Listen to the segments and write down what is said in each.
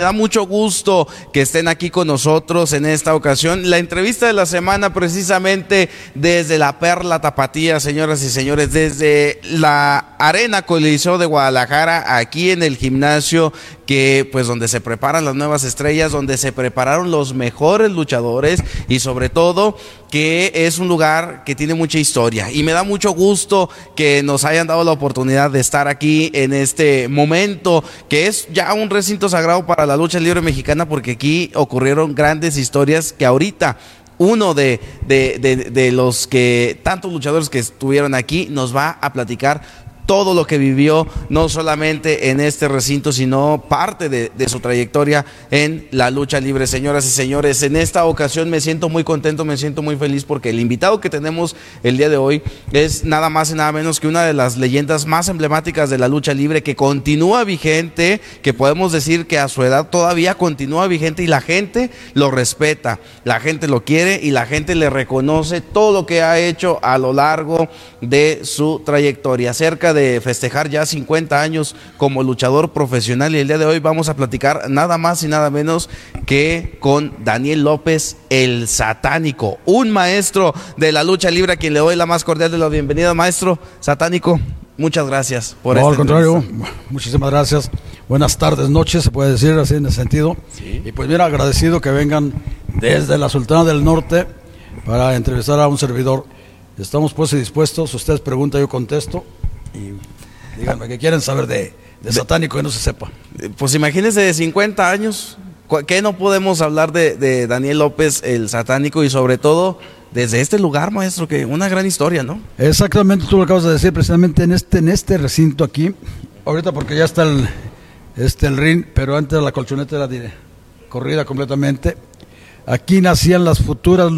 Me da mucho gusto que estén aquí con nosotros en esta ocasión. La entrevista de la semana precisamente desde la Perla Tapatía, señoras y señores, desde la Arena Coliseo de Guadalajara, aquí en el gimnasio que pues donde se preparan las nuevas estrellas, donde se prepararon los mejores luchadores y sobre todo que es un lugar que tiene mucha historia. Y me da mucho gusto que nos hayan dado la oportunidad de estar aquí en este momento que es ya un recinto sagrado para la lucha libre mexicana porque aquí ocurrieron grandes historias que ahorita uno de, de, de, de, los que, tantos luchadores que estuvieron aquí, nos va a platicar todo lo que vivió, no solamente en este recinto, sino parte de, su trayectoria en la lucha libre. Señoras y señores, en esta ocasión me siento muy contento, me siento muy feliz porque el invitado que tenemos el día de hoy es nada más y nada menos que una de las leyendas más emblemáticas de la lucha libre que continúa vigente, que podemos decir que a su edad todavía continúa vigente y la gente lo respeta, la gente lo quiere y la gente le reconoce todo lo que ha hecho a lo largo de su trayectoria. Cerca de de festejar ya 50 años como luchador profesional y el día de hoy vamos a platicar nada más y nada menos que con Daniel López el satánico, un maestro de la lucha libre a quien le doy la más cordial de la bienvenida, maestro satánico. Muchas gracias por no, al contrario, muchísimas gracias. Buenas tardes, noches, se puede decir así en ese sentido. Sí. Y pues bien agradecido que vengan desde la Sultana del Norte para entrevistar a un servidor. Estamos pues dispuestos, ustedes preguntan, yo contesto. Y díganme, ¿qué quieren saber de, de satánico que no se sepa? Pues imagínense de 50 años, ¿qué no podemos hablar de, de, Daniel López, el satánico, y sobre todo desde este lugar, maestro, que una gran historia, ¿no? Exactamente, tú lo acabas de decir, precisamente en este, en este recinto aquí, ahorita porque ya está el, este, el ring, pero antes la colchoneta era de, corrida completamente. Aquí nacían las futuras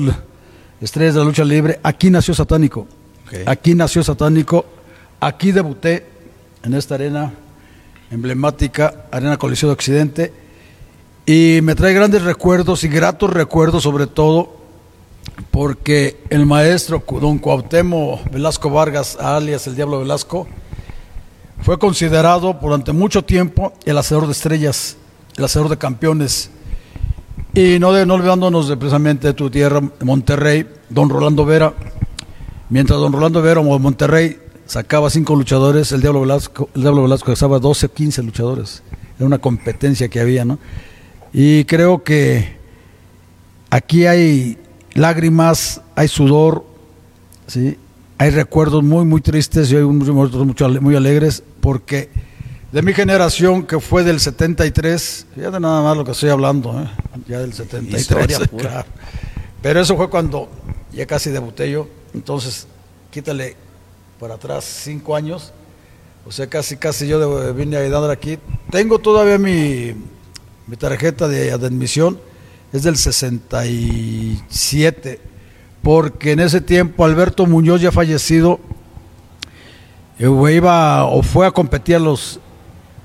estrellas de la lucha libre, aquí nació satánico. Okay. Aquí nació satánico Aquí debuté en esta arena emblemática, Arena Coliseo de Occidente, y me trae grandes recuerdos y gratos recuerdos sobre todo porque el maestro don Cuauhtémoc Velasco Vargas, alias el Diablo Velasco, fue considerado durante mucho tiempo el hacedor de estrellas, el hacedor de campeones. Y no, de, no olvidándonos de precisamente de tu tierra, Monterrey, don Rolando Vera. Mientras don Rolando Vera, Monterrey, sacaba cinco luchadores, el Diablo Velasco, el Diablo Velasco sacaba 12 o 15 luchadores. Era una competencia que había, ¿no? Y creo que aquí hay lágrimas, hay sudor, ¿sí? Hay recuerdos muy, muy tristes y hay otros muy alegres, porque de mi generación, que fue del 73, ya de nada más lo que estoy hablando, ¿eh? ya del 73. Historia pura. Pero eso fue cuando ya casi debuté yo, entonces quítale para atrás, cinco años. O sea, casi, casi yo vine a dar aquí. Tengo todavía mi, mi tarjeta de, de, admisión, es del 67, porque en ese tiempo Alberto Muñoz ya fallecido, eh, iba o fue a competir a los,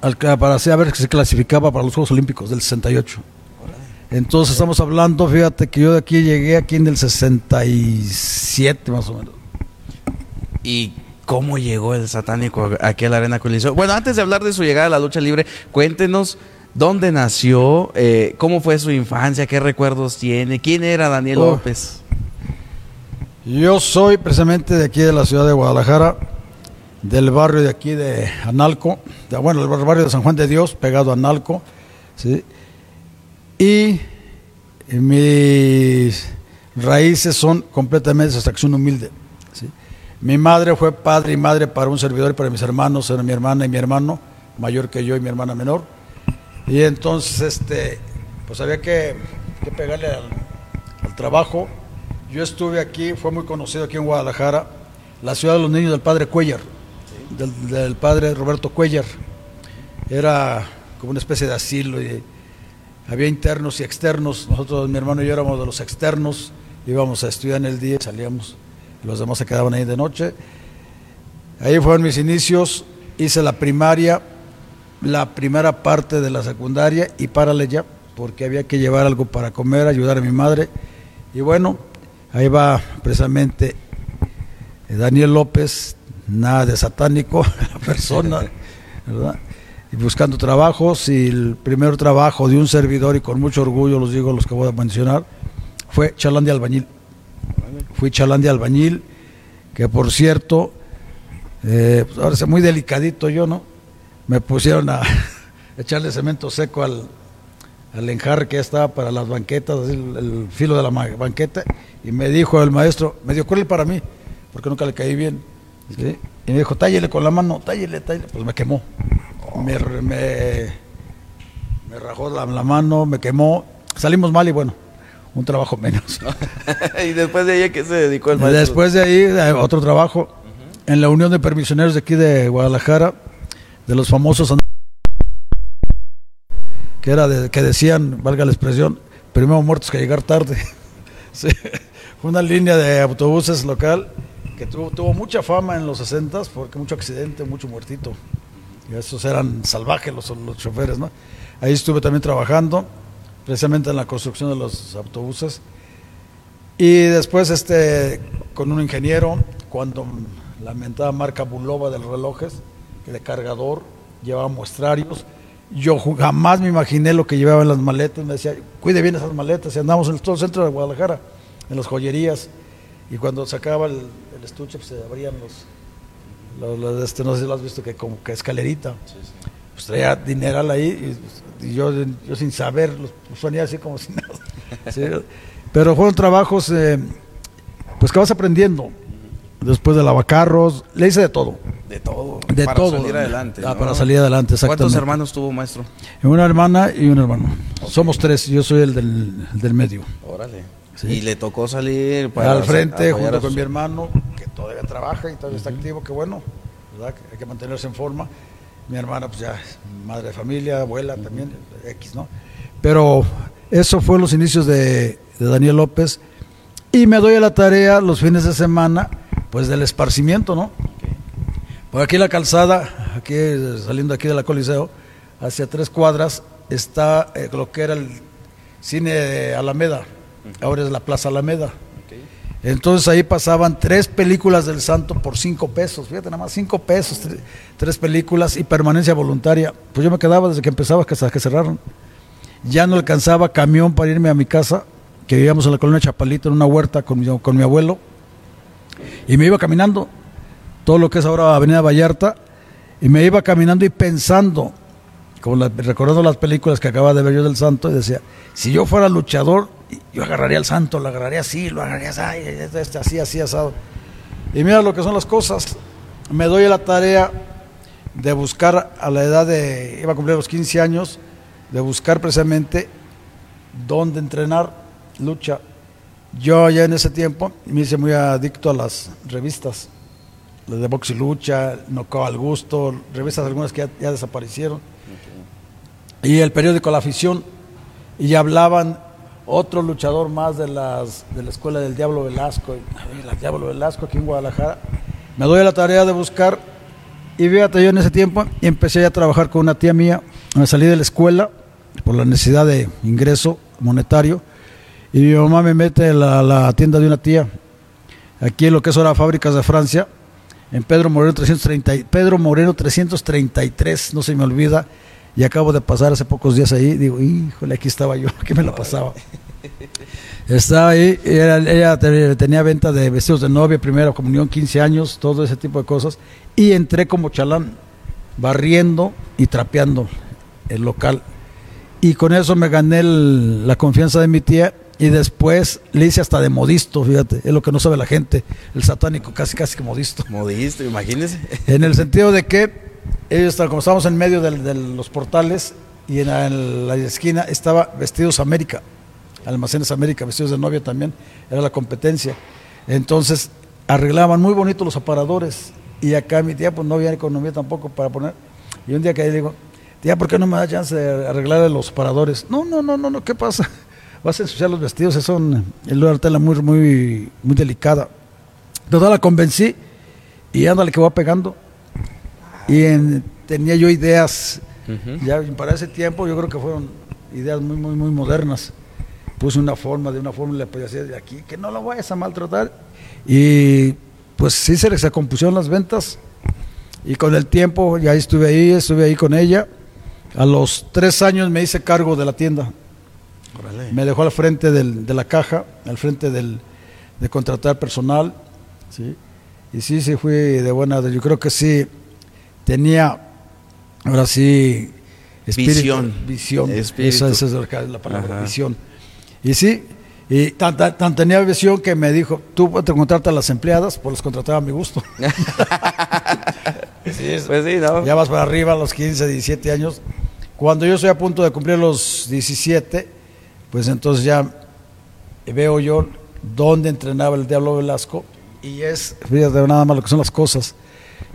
para a ver si se clasificaba para los Juegos Olímpicos del 68. Entonces estamos hablando, fíjate que yo de aquí llegué aquí en el 67 más o menos. ¿Y cómo llegó el satánico aquí a la Arena Coliseo. Bueno, antes de hablar de su llegada a la lucha libre, cuéntenos dónde nació, eh, cómo fue su infancia, qué recuerdos tiene, quién era Daniel oh. López. Yo soy precisamente de aquí de la ciudad de Guadalajara, del barrio de aquí de Analco, de, bueno, el barrio de San Juan de Dios, pegado a Analco, ¿sí? y mis raíces son completamente de extracción humilde. Mi madre fue padre y madre para un servidor y para mis hermanos, era mi hermana y mi hermano, mayor que yo y mi hermana menor. Y entonces, este, pues había que, pegarle al, al, trabajo. Yo estuve aquí, fue muy conocido aquí en Guadalajara, la ciudad de los niños del padre Cuellar, del, del padre Roberto Cuellar. Era como una especie de asilo y había internos y externos. Nosotros, mi hermano y yo éramos de los externos, íbamos a estudiar en el día y salíamos los demás se quedaban ahí de noche. Ahí fueron mis inicios, hice la primaria, la primera parte de la secundaria y párale ya, porque había que llevar algo para comer, ayudar a mi madre. Y bueno, ahí va precisamente Daniel López, nada de satánico, la persona, ¿verdad? y buscando trabajos y el primer trabajo de un servidor y con mucho orgullo los digo los que voy a mencionar fue chalán de albañil fui chalán de albañil que por cierto eh, pues ahora es muy delicadito yo no me pusieron a echarle cemento seco al, al enjarre que estaba para las banquetas el, el, filo de la banqueta y me dijo el maestro me dio cruel para mí porque nunca le caí bien y me dijo tállele con la mano tállele tállele pues me quemó. Me, me, me rajó la, mano, me quemó. Salimos mal y bueno, un trabajo menos. ¿Y después de ahí a qué se dedicó el maestro? Después de ahí, otro trabajo uh -huh. en la Unión de Permisioneros de aquí de Guadalajara, de los famosos que era de, que decían, valga la expresión, primero muertos que llegar tarde. sí. Fue una línea de autobuses local que tuvo, tuvo mucha fama en los 60 porque mucho accidente, mucho muertito. Y esos eran salvajes los, los, choferes, ¿no? Ahí estuve también trabajando, precisamente en la construcción de los autobuses. Y después este, con un ingeniero, cuando la mentada marca Bulova de los relojes, que de cargador, llevaba muestrarios. Yo jamás me imaginé lo que llevaba en las maletas. Me decía, cuide bien esas maletas. Y andamos en todo el centro de Guadalajara, en las joyerías. Y cuando sacaba el, el estuche, pues se abrían los, lo, lo, este, no sé si lo has visto, que como que escalerita. Sí, sí. Pues traía dineral ahí y, y yo, yo, sin saber, los ponía así como si nada. ¿sí? Pero fueron trabajos, eh, pues que vas aprendiendo. Después de lavacarros, le hice de todo. De todo. De para todo. salir adelante. Ah, ¿no? Para salir adelante, exactamente. ¿Cuántos hermanos tuvo, maestro? Una hermana y un hermano. Okay. Somos tres, yo soy el del, el del medio. Órale. Sí. Y le tocó salir para al frente junto con mi hermano, que todavía trabaja y todavía uh -huh. está activo, que bueno, ¿verdad? hay que mantenerse en forma. Mi hermana, pues ya madre de familia, abuela también, X, ¿no? Pero eso fue los inicios de, Daniel López. Y me doy a la tarea los fines de semana, pues del esparcimiento, ¿no? Por aquí la calzada, aquí saliendo aquí de la Coliseo, hacia tres cuadras, está eh, lo que era el cine de Alameda ahora es la Plaza Alameda. Entonces ahí pasaban tres películas del Santo por cinco pesos, fíjate nada más, cinco pesos, tres, tres, películas y permanencia voluntaria. Pues yo me quedaba desde que empezaba hasta que cerraron. Ya no alcanzaba camión para irme a mi casa, que vivíamos en la colonia Chapalito, en una huerta con mi, con mi abuelo, y me iba caminando, todo lo que es ahora Avenida Vallarta, y me iba caminando y pensando, como la, recordando las películas que acababa de ver yo del Santo, y decía, si yo fuera luchador, yo agarraría al santo, lo agarraría así, lo agarraría así, así, así, asado. Y mira lo que son las cosas. Me doy a la tarea de buscar a la edad de, iba a cumplir los 15 años, de buscar precisamente dónde entrenar lucha. Yo ya en ese tiempo me hice muy adicto a las revistas, las de box y lucha, Nocao al gusto, revistas algunas que ya, ya desaparecieron. Okay. Y el periódico La Afición, y hablaban otro luchador más de, las, de la escuela del Diablo Velasco, el Diablo Velasco aquí en Guadalajara. Me doy a la tarea de buscar y fíjate, yo en ese tiempo empecé a trabajar con una tía mía, me salí de la escuela por la necesidad de ingreso monetario y mi mamá me mete a la, la tienda de una tía, aquí en lo que es ahora Fábricas de Francia, en Pedro Moreno, 330, Pedro Moreno 333, no se me olvida, y acabo de pasar hace pocos días ahí, digo, híjole, aquí estaba yo, aquí me la pasaba. Estaba ahí, era, ella tenía venta de vestidos de novia, primera comunión, 15 años, todo ese tipo de cosas, y entré como chalán, barriendo y trapeando el local. Y con eso me gané el, la confianza de mi tía y después le hice hasta de modisto, fíjate, es lo que no sabe la gente, el satánico casi casi que modisto. Modisto, imagínese. En el sentido de que ellos, como estábamos en medio de, de los portales y en la, esquina estaba Vestidos América, Almacenes América, Vestidos de Novia también, era la competencia. Entonces arreglaban muy bonitos los aparadores y acá mi tía pues no había economía tampoco para poner. Y un día que le digo, tía, ¿por qué no me da chance de arreglar los aparadores? No, no, no, no, no, ¿qué pasa? Vas a ensuciar los vestidos, es una tela muy, muy, muy delicada. Total, la convencí y ándale que va pegando y en, tenía yo ideas, uh -huh. ya para ese tiempo yo creo que fueron ideas muy, muy, muy modernas. Puse una forma, de una forma le podía hacer de aquí, que no la vayas a maltratar. Y pues sí se, se compusieron las ventas. Y con el tiempo ya estuve ahí, estuve ahí con ella. A los tres años me hice cargo de la tienda. Me dejó al frente del- de la caja, al frente del, de contratar personal. ¿sí? Y sí, sí, fui de buena. Yo creo que sí tenía, ahora sí, Visión. Visión. Espíritu. Esa, esa es la la palabra, Ajá. visión. Y sí, y tan, tan- tan tenía visión que me dijo, tú te contratas a las empleadas, pues las contrataba a mi gusto. Sí, Pues sí, ¿no? ya vas para arriba a los 15, 17 años. Cuando yo estoy a punto de cumplir los 17, pues entonces ya veo yo dónde entrenaba el Diablo Velasco y es, fíjate nada más lo que son las cosas.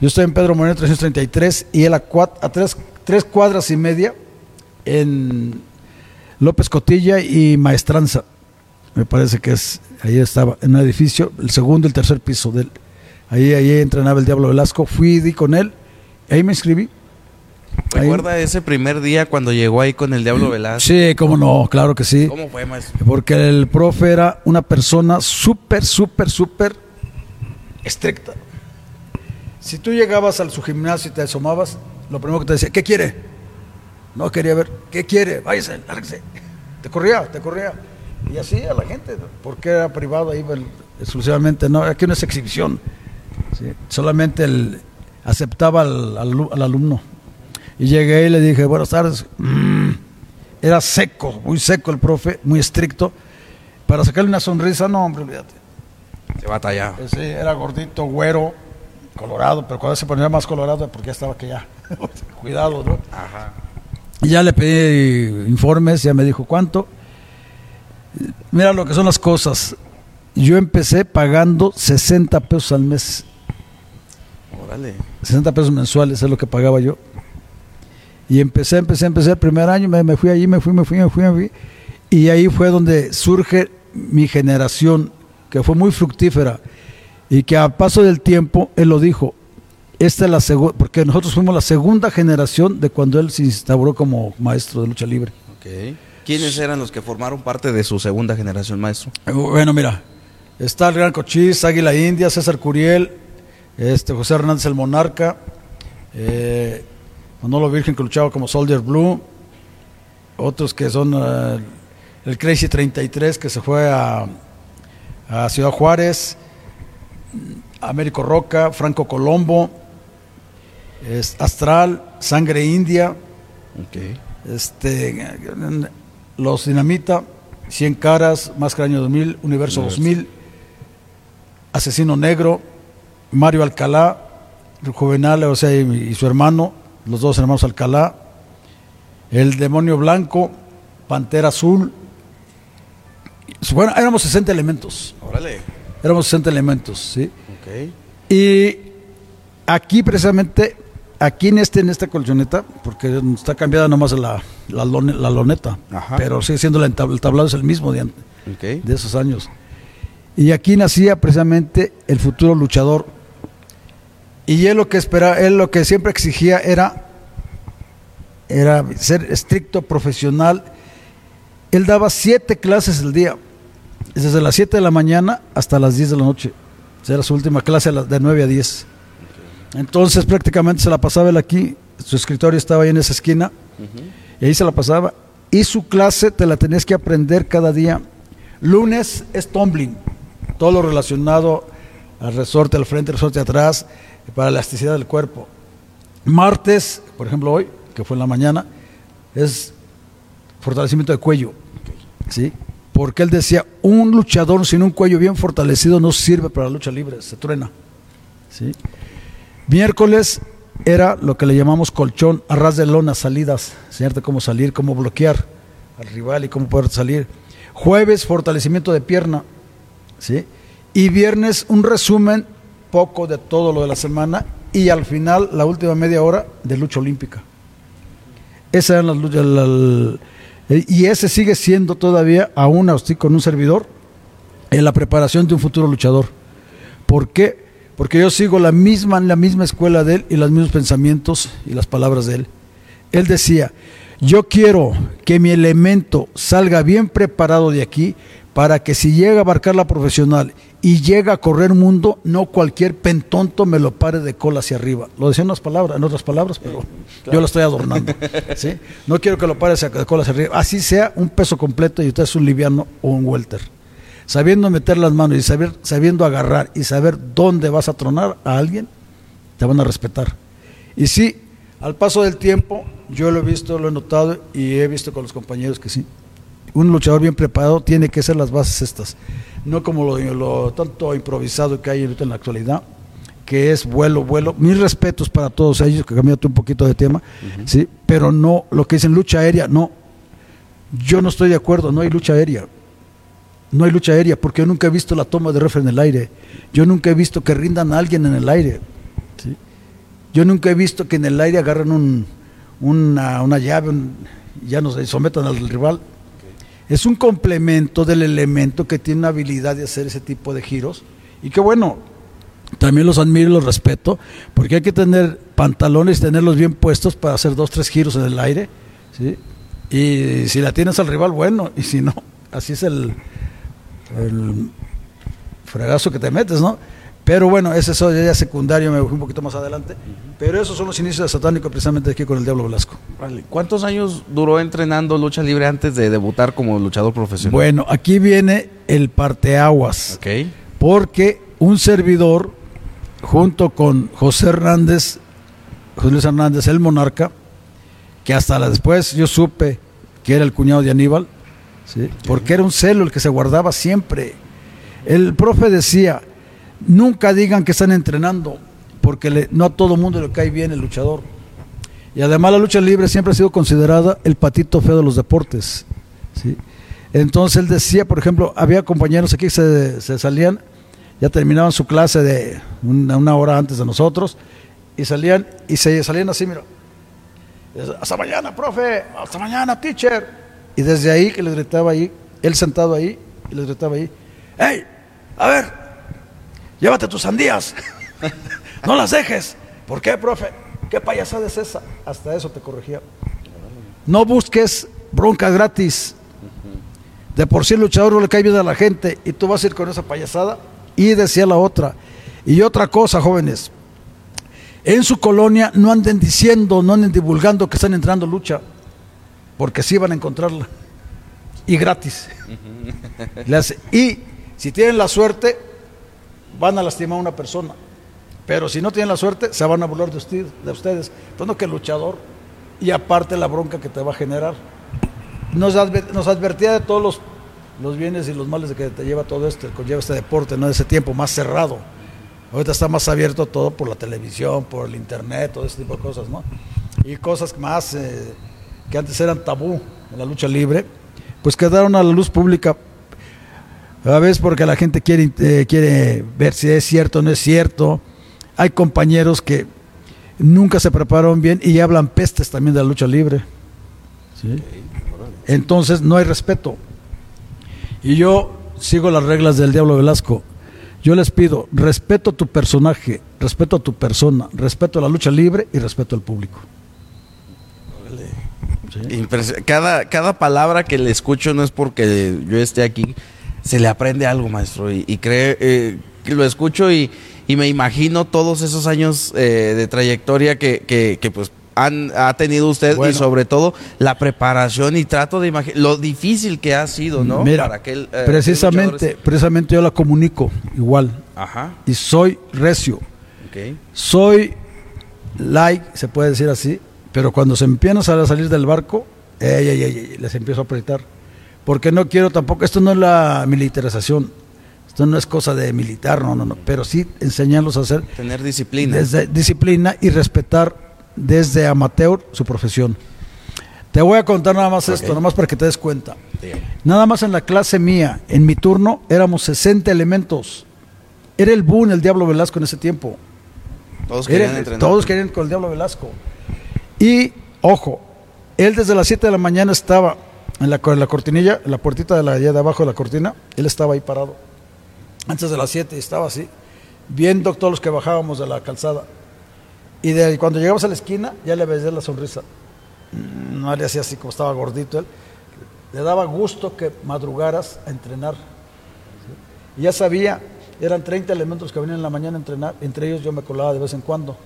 Yo estoy en Pedro Moreno 333 y él a, a tres, tres cuadras y media en López Cotilla y Maestranza. Me parece que es, ahí estaba, en un edificio, el segundo y el tercer piso de él. Ahí, ahí entrenaba el Diablo Velasco, fui di con él, ahí me inscribí. Ahí- ¿Recuerda ese primer día cuando llegó ahí con el Diablo Velasco? Sí, cómo no, claro que sí. ¿Cómo fue, maestro? Porque el profe era una persona súper, súper, súper estricta. Si tú llegabas al su gimnasio y te asomabas, lo primero que te decía, ¿qué quiere? No quería ver, ¿qué quiere? Váyase, lárguese. Te corría, te corría. Y así a la gente, porque era privado bueno, exclusivamente, no, aquí no es exhibición. ¿sí? Solamente el, aceptaba al, al- al alumno. Y llegué y le dije, buenas tardes. Mm, era seco, muy seco el profe, muy estricto. Para sacarle una sonrisa, no, hombre, olvídate. Se batallaba. Sí, era gordito, güero, colorado, pero cuando se ponía más colorado porque ya estaba que ya. Cuidado, ¿no? Ajá. Y ya le pedí informes, ya me dijo cuánto. Mira lo que son las cosas. Yo empecé pagando 60 pesos al mes. Órale. 60 pesos mensuales es lo que pagaba yo. Y empecé, empecé, empecé el primer año, me, me fui allí, me fui, me fui, me fui, me fui. Y ahí fue donde surge mi generación, que fue muy fructífera. Y que a paso del tiempo, él lo dijo, esta es la segunda, porque nosotros fuimos la segunda generación de cuando él se instauró como maestro de lucha libre. Ok. ¿Quiénes eran los que formaron parte de su segunda generación, maestro? Bueno, mira, está el Gran Cochís, Águila India, César Curiel, este José Hernández el Monarca, eh, Manolo Virgen que luchaba como Soldier Blue, otros que son eh, el Crazy 33 que se fue a, a Ciudad Juárez, Américo Roca, Franco Colombo, es Astral, Sangre India, este, los Dinamita, 100 Caras, Máscara Año 2000, Universo 2000, Asesino Negro, Mario Alcalá, Juvenal, o sea, y, y su hermano, los dos hermanos Alcalá, El Demonio Blanco, Pantera Azul. Bueno, éramos 60 elementos, Órale. Éramos 60 elementos, ¿sí? Ok. Y aquí precisamente, aquí en este en esta colchoneta, porque está cambiada nomás la, la, lone- la loneta, Ajá. pero sigue siendo la el tablado es el mismo de esos años. Y aquí nacía precisamente el futuro luchador. Y él lo que esperaba, él lo que siempre exigía era, era ser estricto, profesional. Él daba siete clases al día, desde las 7 de la mañana hasta las 10 de la noche. Era su última clase de 9 a 10. Entonces prácticamente se la pasaba él aquí, su escritorio estaba ahí en esa esquina, y ahí se la pasaba. Y su clase te la tenías que aprender cada día. Lunes es tumbling, todo lo relacionado al resorte al frente, resorte atrás, para la elasticidad del cuerpo. Martes, por ejemplo hoy, que fue en la mañana, es fortalecimiento de cuello. ¿sí? Porque él decía, un luchador sin un cuello bien fortalecido no sirve para la lucha libre, se truena. ¿sí? Miércoles era lo que le llamamos colchón, a ras de lona, salidas, enseñarte cómo salir, cómo bloquear al rival y cómo poder salir. Jueves, fortalecimiento de pierna. ¿sí? Y viernes, un resumen poco de todo lo de la semana y al final, la última media hora de lucha olímpica. Esa las luchas. la- la- y ese sigue siendo todavía, aún así con un servidor, en la preparación de un futuro luchador. ¿Por qué? Porque yo sigo la misma, la misma escuela de él y los mismos pensamientos y las palabras de él. Él decía, yo quiero que mi elemento salga bien preparado de aquí para que si llega a abarcar la profesional y llega a correr mundo, no cualquier pentonto me lo pare de cola hacia arriba. Lo decía en unas palabras, en otras palabras, pero yo lo estoy adornando. ¿sí? No quiero que lo pare de cola hacia arriba. Así sea un peso completo y usted es un liviano o un welter. Sabiendo meter las manos y saber, sabiendo agarrar y saber dónde vas a tronar a alguien, te van a respetar. Y sí, al paso del tiempo, yo lo he visto, lo he notado y he visto con los compañeros que sí. Un luchador bien preparado tiene que ser las bases estas no como lo, tanto improvisado que hay en la actualidad, que es vuelo, vuelo. Mis respetos para todos ellos, que cambiaste un poquito de tema, ¿sí? pero no lo que dicen lucha aérea, no. Yo no estoy de acuerdo, no hay lucha aérea. No hay lucha aérea porque yo nunca he visto la toma de refre en el aire. Yo nunca he visto que rindan a alguien en el aire. Yo nunca he visto que en el aire agarran un, una, una llave, y ya no se sometan al rival es un complemento del elemento que tiene una habilidad de hacer ese tipo de giros. Y que bueno, también los admiro y los respeto, porque hay que tener pantalones y tenerlos bien puestos para hacer dos, tres giros en el aire. ¿sí? Y si la tienes al rival, bueno, y si no, así es el, el fregazo que te metes, ¿no? Pero bueno, ese es ya secundario, me fui un poquito más adelante. Pero esos son los inicios de Satánico precisamente aquí con el Diablo Velasco. ¿Cuántos años duró entrenando lucha libre antes de debutar como luchador profesional? Bueno, aquí viene el parteaguas. Okay. Porque un servidor, junto con José Hernández, José Luis Hernández, el monarca, que hasta después yo supe que era el cuñado de Aníbal, ¿sí? porque era un celo el que se guardaba siempre. El profe decía, Nunca digan que están entrenando, porque no a todo mundo le cae bien el luchador. Y además la lucha libre siempre ha sido considerada el patito feo de los deportes. Entonces él decía, por ejemplo, había compañeros aquí que se, salían, ya terminaban su clase de una, hora antes de nosotros, y salían, y se salían así, mira, hasta mañana, profe, hasta mañana, teacher. Y desde ahí que les gritaba ahí, él sentado ahí, y les gritaba ahí, hey, a ver, llévate tus sandías, no las dejes. ¿Por qué, profe? ¿Qué payasada es esa? Hasta eso te corregía. No busques bronca gratis. De por sí el luchador no le cae bien a la gente y tú vas a ir con esa payasada y decía la otra. Y otra cosa, jóvenes, en su colonia no anden diciendo, no anden divulgando que están entrando lucha, porque sí van a encontrarla. Y gratis. y si tienen la suerte, van a lastimar a una persona. Pero si no tienen la suerte, se van a burlar de, usted, de ustedes. Entonces, que luchador. Y aparte la bronca que te va a generar. Nos, advertía de todos los, los, bienes y los males de que te lleva todo esto, conlleva este deporte, ¿no? Ese tiempo más cerrado. Ahorita está más abierto todo por la televisión, por el internet, todo ese tipo de cosas, ¿no? Y cosas más eh, que antes eran tabú en la lucha libre, pues quedaron a la luz pública a veces porque la gente quiere, eh, quiere ver si es cierto o no es cierto. Hay compañeros que nunca se prepararon bien y hablan pestes también de la lucha libre. Entonces no hay respeto. Y yo sigo las reglas del Diablo Velasco. Yo les pido respeto a tu personaje, respeto a tu persona, respeto a la lucha libre y respeto al público. Cada, cada palabra que le escucho no es porque yo esté aquí, se le aprende algo, maestro. Y, cree, eh, que lo escucho y, me imagino todos esos años eh, de trayectoria que, pues han, ha tenido usted y sobre todo la preparación y trato de imaginar lo difícil que ha sido, ¿no? Mira, Para aquel, eh, precisamente, precisamente yo la comunico igual. Ajá. Y soy recio. Soy like, se puede decir así, pero cuando se empiezan a salir del barco, les empiezo a apretar porque no quiero tampoco, esto no es la militarización, esto no es cosa de militar, no, no, no, pero sí enseñarlos a hacer. Tener disciplina. Desde, disciplina y respetar desde amateur su profesión. Te voy a contar nada más esto, nada más para que te des cuenta. Nada más en la clase mía, en mi turno, éramos 60 elementos. Era el boom el Diablo Velasco en ese tiempo. Todos querían entrenar. Todos querían con el Diablo Velasco. Y, ojo, él desde las 7 de la mañana estaba en la, la cortinilla, en la puertita de la allá de abajo de la cortina, él estaba ahí parado. Antes de las 7 estaba así, viendo todos los que bajábamos de la calzada. Y de, cuando llegamos a la esquina, ya le veía la sonrisa. No le hacía así como estaba gordito él. Le daba gusto que madrugaras a entrenar. Y ya sabía eran 30 elementos que venían en la mañana a entrenar, entre ellos yo me colaba de vez en cuando.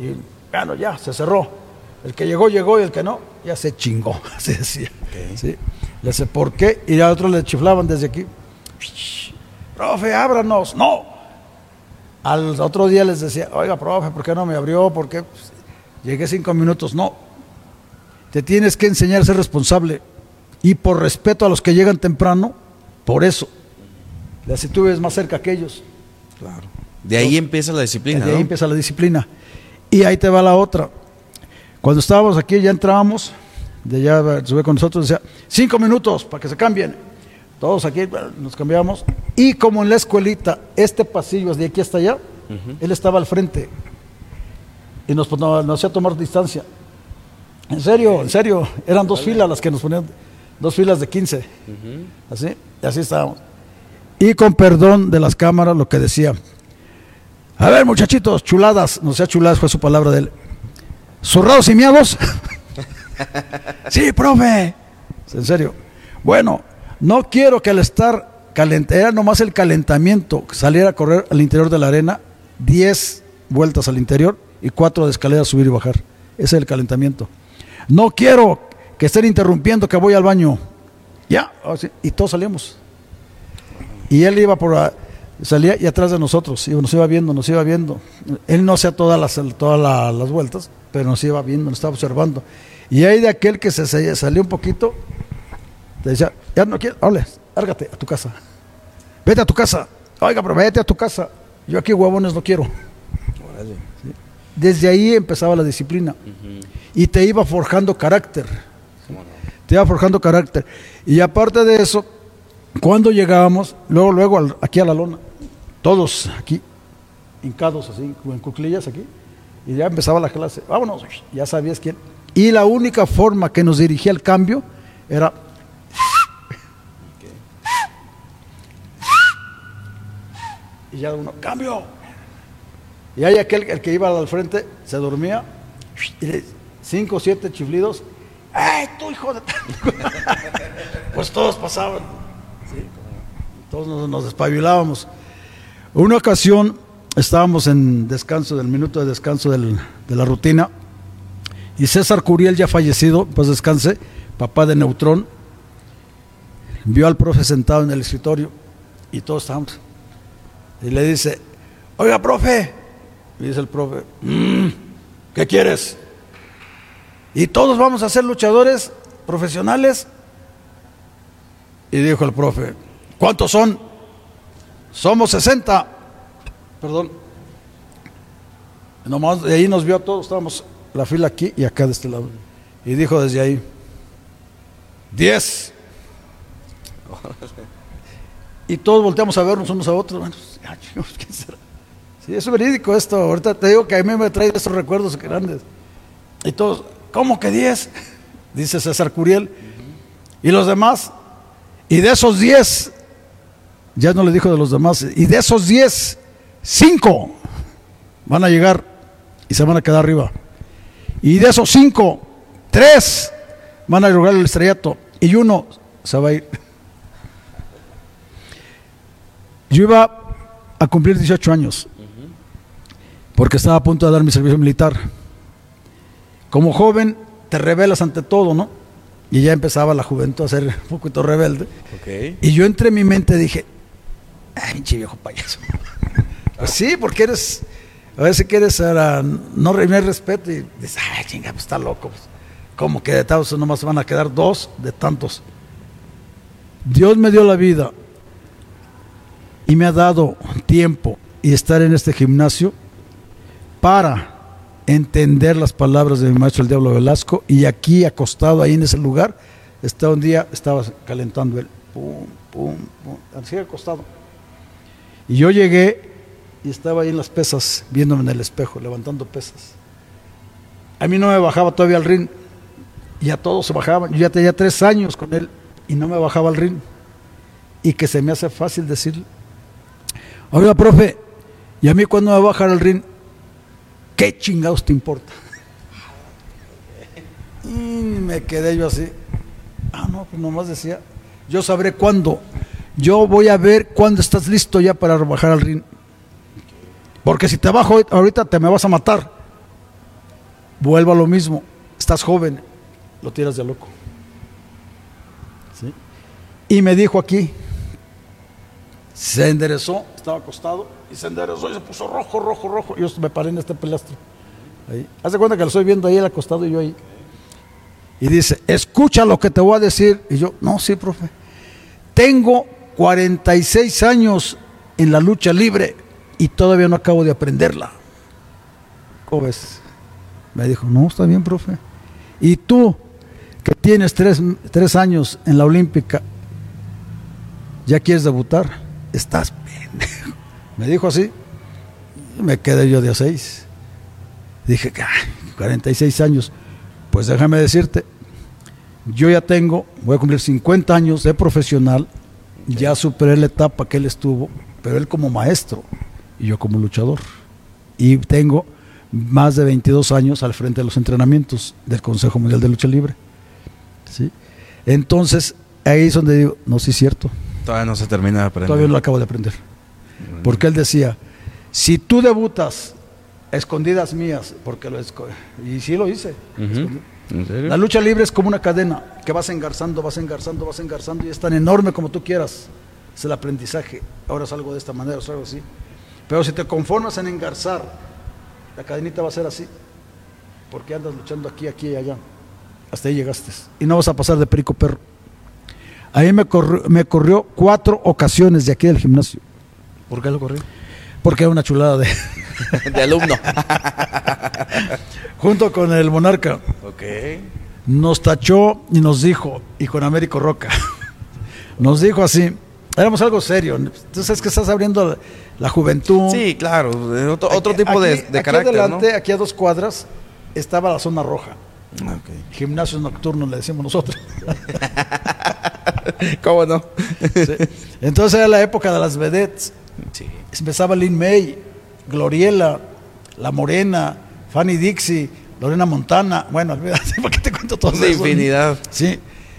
Y bueno, ya, se cerró. El que llegó, llegó y el que no, ya se chingó, así decía. ¿sí? Le sé por qué, y a otros le chiflaban desde aquí. Profe, ábranos. No. Al otro día les decía, oiga, profe, ¿por qué no me abrió? ¿Por qué? Pues, llegué cinco minutos. No. Te tienes que enseñar a ser responsable. Y por respeto a los que llegan temprano, por eso. La si tú ves más cerca que ellos. Claro. De ahí empieza la disciplina. De ahí empieza la disciplina. Y ahí te va la otra. Cuando estábamos aquí, ya entrábamos, de allá sube con nosotros, decía, cinco minutos para que se cambien. Todos aquí nos cambiamos. Y como en la escuelita, este pasillo es de aquí hasta allá, él estaba al frente. Y nos, nos, hacía tomar distancia. En serio, en serio. Eran dos filas las que nos ponían, dos filas de 15. Así, y así estábamos. Y con perdón de las cámaras, lo que decía. A ver, muchachitos, chuladas. No sea chuladas, fue su palabra de él. ¿Zurrados y miados? sí, profe. En serio. Bueno, no quiero que al estar caliente, era nomás el calentamiento, saliera a correr al interior de la arena, 10 vueltas al interior y 4 de escalera subir y bajar. Ese es el calentamiento. No quiero que estén interrumpiendo que voy al baño. Ya, y todos salimos. Y él iba por salía y atrás de nosotros, y nos iba viendo, nos iba viendo. Él no hacía todas las, todas las vueltas, pero nos iba viendo, nos estaba observando. Y ahí de aquel que se salió un poquito, te decía, ya no quiero, hable, lárgate a tu casa. Vete a tu casa. Oiga, pero vete a tu casa. Yo aquí huevones no quiero. Desde ahí empezaba la disciplina. Y te iba forjando carácter. Te iba forjando carácter. Y aparte de eso, cuando llegábamos, luego, luego aquí a la lona, todos aquí, hincados así, en cuclillas aquí, y ya empezaba la clase, vámonos, ya sabías quién. Y la única forma que nos dirigía el cambio era Y ya uno, cambio. Y hay aquel el que iba al frente, se dormía, y cinco o siete chiflidos, ¡ay, tú hijo de Pues todos pasaban, todos nos, despabilábamos. Una ocasión estábamos en descanso, del minuto de descanso de la rutina, y César Curiel, ya fallecido, pues descanse, papá de Neutrón, vio al profe sentado en el escritorio y todos estábamos y le dice, oiga, profe, y dice el profe, mm, ¿qué quieres? Y todos vamos a ser luchadores profesionales. Y dijo el profe, ¿cuántos son? Somos 60. Perdón. Nomás de ahí nos vio a todos, estábamos la fila aquí y acá de este lado. Y dijo desde ahí, 10. Y todos volteamos a vernos unos a otros. Bueno, ¿qué será? Sí, es verídico esto. Ahorita te digo que a mí me trae esos recuerdos grandes. Y todos, ¿cómo que 10? Dice César Curiel. ¿Y los demás? Y de esos 10, ya no le dijo de los demás, y de esos 10, 5 van a llegar y se van a quedar arriba. Y de esos 5, 3 van a lograr el estrellato y uno se va a ir. Yo iba a cumplir 18 años, porque estaba a punto de dar mi servicio militar. Como joven te rebelas ante todo, ¿no? Y ya empezaba la juventud a ser un poquito rebelde. Y yo entre mi mente dije, ay, pinche viejo payaso. Pues sí, porque eres, a veces quieres no, no respeto y dices, ay, chinga, pues está loco. Pues. Como que de tantos nomás van a quedar dos de tantos. Dios me dio la vida y me ha dado tiempo y estar en este gimnasio para entender las palabras de mi maestro el Diablo Velasco y aquí acostado ahí en ese lugar, está un día estaba calentando él, pum, pum, pum, así acostado. Y yo llegué y estaba ahí en las pesas, viéndome en el espejo, levantando pesas. A mí no me bajaba todavía al ring, y a todos se bajaban. Yo ya tenía tres años con él y no me bajaba al ring. Y que se me hace fácil decir, Oiga, profe, ¿y a mí cuando me bajar el ring? ¿Qué chingados te importa? Y me quedé yo así. Ah, no, pues nomás decía, yo sabré cuándo. yo voy a ver cuándo estás listo ya para bajar al ring. Porque si te bajo ahorita te me vas a matar. Vuelvo a lo mismo. Estás joven, lo tiras de loco. Y me dijo aquí, se enderezó, estaba acostado, y se enderezó y se puso rojo, rojo, rojo. Yo me paré en este pelastro. Ahí. Hace cuenta que lo estoy viendo ahí, el acostado y yo ahí. Y dice, escucha lo que te voy a decir. Y yo, no, sí, profe. Tengo 46 años en la lucha libre y todavía no acabo de aprenderla. ¿Cómo ves? Me dijo, no, está bien, profe. Y tú, que tienes tres, tres años en la Olímpica, ¿ya quieres debutar? Estás pendejo. Me dijo así. Me quedé yo de a seis. Dije, 46 años. Pues déjame decirte, yo ya tengo, voy a cumplir 50 años de profesional, ya superé la etapa que él estuvo, pero él como maestro y yo como luchador. Y tengo más de 22 años al frente de los entrenamientos del Consejo Mundial de Lucha Libre. ¿Sí? Entonces, ahí es donde digo, no, sí es cierto. Todavía no se termina de aprender. Todavía no lo acabo de aprender. Porque él decía, si tú debutas escondidas mías, porque lo esco y sí lo hice. La lucha libre es como una cadena que vas engarzando, vas engarzando, vas engarzando y es tan enorme como tú quieras. Es el aprendizaje. Ahora salgo de esta manera, salgo así. Pero si te conformas en engarzar, la cadenita va a ser así. Porque andas luchando aquí, aquí y allá. Hasta ahí llegaste. Y no vas a pasar de perico perro. Ahí me corrió, me corrió cuatro ocasiones de aquí del gimnasio. ¿Por qué lo corrió? Porque era una chulada de, de alumno. Junto con el monarca. Ok. Nos tachó y nos dijo, y con Américo Roca, nos dijo así, éramos algo serio. Entonces es que estás abriendo la, juventud. Sí, claro, otro, otro tipo de, de aquí carácter. adelante, ¿no? aquí a dos cuadras, estaba la zona roja. Okay. Gimnasio nocturno, le decimos nosotros. ¿Cómo no? Sí. Entonces era la época de las vedettes. Sí. Empezaba Lin May, Gloriela, La Morena, Fanny Dixie, Lorena Montana. Bueno, ¿por qué te cuento todo Una eso? infinidad. Sí.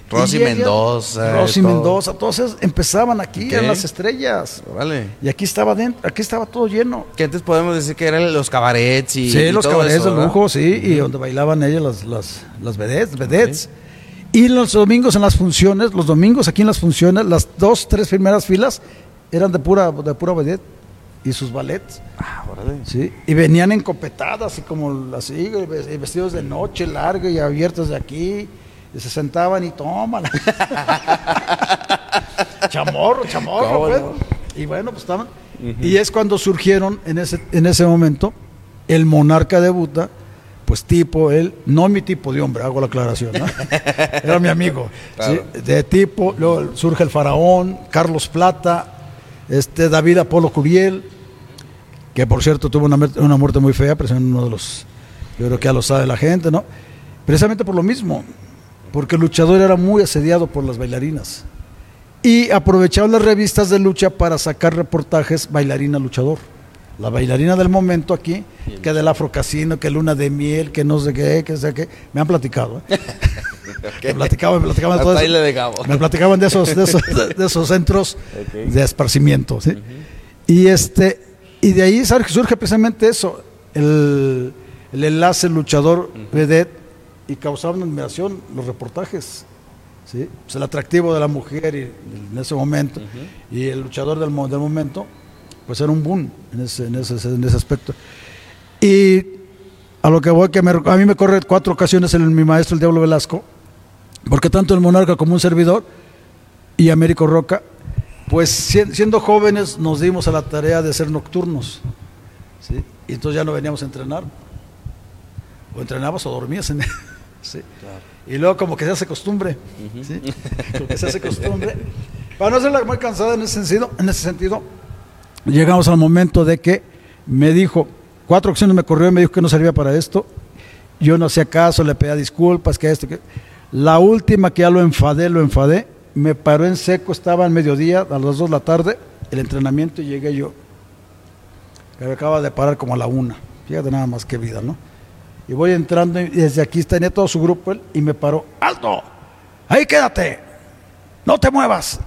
Rosy ella- Mendoza, Rosy todo. Mendoza, esos empezaban aquí, eran las estrellas. Vale. Y aquí estaba dentro, aquí estaba todo lleno. Que antes podemos decir que eran los cabarets y. sí, y los todo cabarets eso, de ¿verdad? lujo, sí, y donde bailaban ellas las, las, las vedettes, vedettes. Y los domingos en las funciones, los domingos aquí en las funciones, las dos, tres primeras filas eran de pura, de pura vedette y sus ballets. Ah, órale. Sí, y venían encopetadas, y como así, y vestidos de noche, largos y abiertos de aquí, y se sentaban y toman. chamorro, chamorro, ¿Cómo pues. no? Y bueno, pues estaban. Y es cuando surgieron en ese, en ese momento, el monarca debuta, pues tipo, él, no mi tipo de hombre, hago la aclaración, ¿no? era mi amigo, Claro. ¿sí? de tipo, luego surge el faraón, Carlos Plata, este David Apolo Curiel, que por cierto tuvo una, muerte- una muerte muy fea, precisamente uno de los, yo creo que ya lo sabe la gente, ¿no? Precisamente por lo mismo, porque el luchador era muy asediado por las bailarinas. Y aprovechaban las revistas de lucha para sacar reportajes bailarina-luchador. La bailarina del momento aquí, que del Afro Casino, que Luna de Miel, que no sé qué, que sé qué, me han platicado. ¿eh? Me platicaban, me platicaban de todo eso. dejamos. Me platicaban de esos, de esos, de esos centros de esparcimiento. ¿sí? Y este y de ahí surge, surge precisamente eso, el, el enlace luchador vedette y causaban admiración los reportajes. ¿sí? Pues el atractivo de la mujer y, en ese momento y el luchador del, mo- del momento, pues era un boom en ese, en ese, en ese aspecto. Y a lo que voy, que me- a mí me corre cuatro ocasiones el, mi maestro, el Diablo Velasco, porque tanto el monarca como un servidor y Américo Roca, pues si- siendo jóvenes nos dimos a la tarea de ser nocturnos. ¿sí? Y entonces ya no veníamos a entrenar. O entrenabas o dormías. En, ¿sí? Y luego como que se hace costumbre. ¿sí? Como que se hace costumbre. Para no ser muy cansada en ese sentido, en ese sentido, llegamos al momento de que me dijo, cuatro ocasiones me corrió y me dijo que no servía para esto. Yo no hacía caso, le pedía disculpas, que esto, que... La última que ya lo enfadé, lo enfadé, me paró en seco, estaba al mediodía, a las dos de la tarde, el entrenamiento y llegué yo. Que me acaba de parar como a la una. Fíjate nada más que vida, ¿no? Y voy entrando y desde aquí tenía todo su grupo y me paró, ¡alto! ¡Ahí quédate! ¡No te muevas!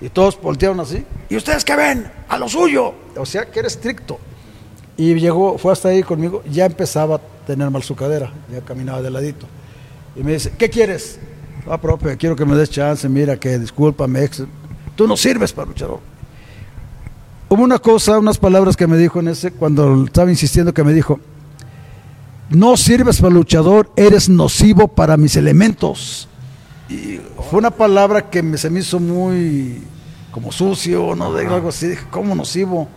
Y todos voltearon así. ¿Y ustedes qué ven? A lo suyo. O sea, que era estricto. Y llegó, fue hasta ahí conmigo, ya empezaba a tener mal su cadera, ya caminaba de ladito. Y me dice, ¿qué quieres? Ah, profe, quiero que me des chance, mira, que discúlpame, ex- tú no sirves para luchador. Hubo una cosa, unas palabras que me dijo en ese, cuando estaba insistiendo, que me dijo, no sirves para luchador, eres nocivo para mis elementos. Y fue una palabra que me, se me hizo muy como sucio, no de algo así, dije, ¿cómo nocivo?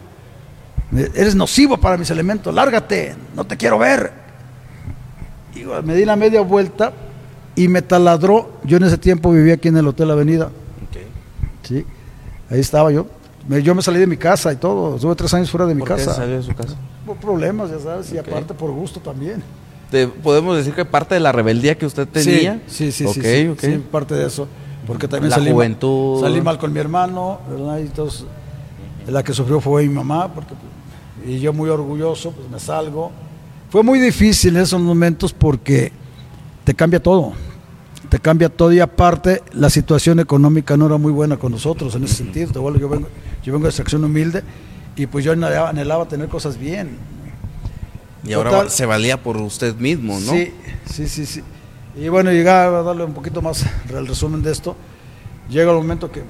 Eres nocivo para mis elementos, lárgate, no te quiero ver. Y me di la media vuelta y me taladró. Yo en ese tiempo vivía aquí en el Hotel Avenida. Sí, ahí estaba yo. Me- yo me salí de mi casa y todo. Estuve tres años fuera de mi ¿Por qué casa. salió de su casa? Por problemas, ya sabes, y aparte por gusto también. Te- ¿Podemos decir que parte de la rebeldía que usted tenía? Sí, sí, sí. Ok, sí, sí, ok. sí, parte de eso. Porque también La salí, mal- juventud. salí mal con mi hermano, ¿verdad? Y entonces, la que sufrió fue mi mamá, porque, y yo muy orgulloso, pues me salgo. Fue muy difícil en esos momentos porque te cambia todo. Te cambia todo y aparte la situación económica no era muy buena con nosotros en ese sentido. Te vuelvo, yo, vengo, yo vengo de extracción humilde y pues yo anhelaba, anhelaba tener cosas bien. Y ahora Total. va- se valía por usted mismo, ¿no? Sí, sí, sí, sí. Y bueno, llegaba a darle un poquito más el resumen de esto. Llega el momento que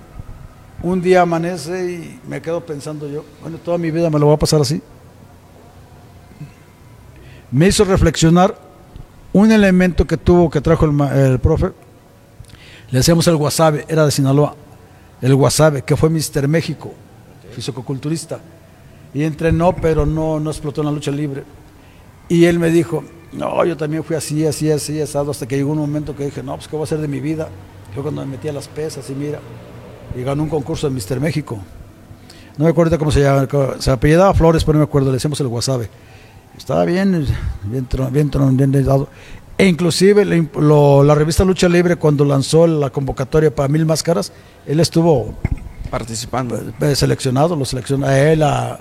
un día amanece y me quedo pensando yo, bueno, toda mi vida me lo voy a pasar así. Me hizo reflexionar un elemento que tuvo, que trajo el, el profe. Le decíamos el wasabe, era de Sinaloa. El wasabe, que fue Mister México, fisicoculturista. Y entrenó, pero no, no explotó en la lucha libre. Y él me dijo, no, yo también fui así, así, así, asado, hasta que llegó un momento que dije, no, pues ¿qué voy a hacer de mi vida? Yo cuando me metí a las pesas y mira, y ganó un concurso de Mister México. No me acuerdo cómo se llama, se apellidaba Flores, pero no me acuerdo, le decíamos el wasabe. Estaba bien, bien, bien, bien dado. E inclusive le imp- lo- la revista Lucha Libre cuando lanzó la convocatoria para Mil Máscaras, él estuvo Participando. eh, seleccionado, lo seleccionó a él, a-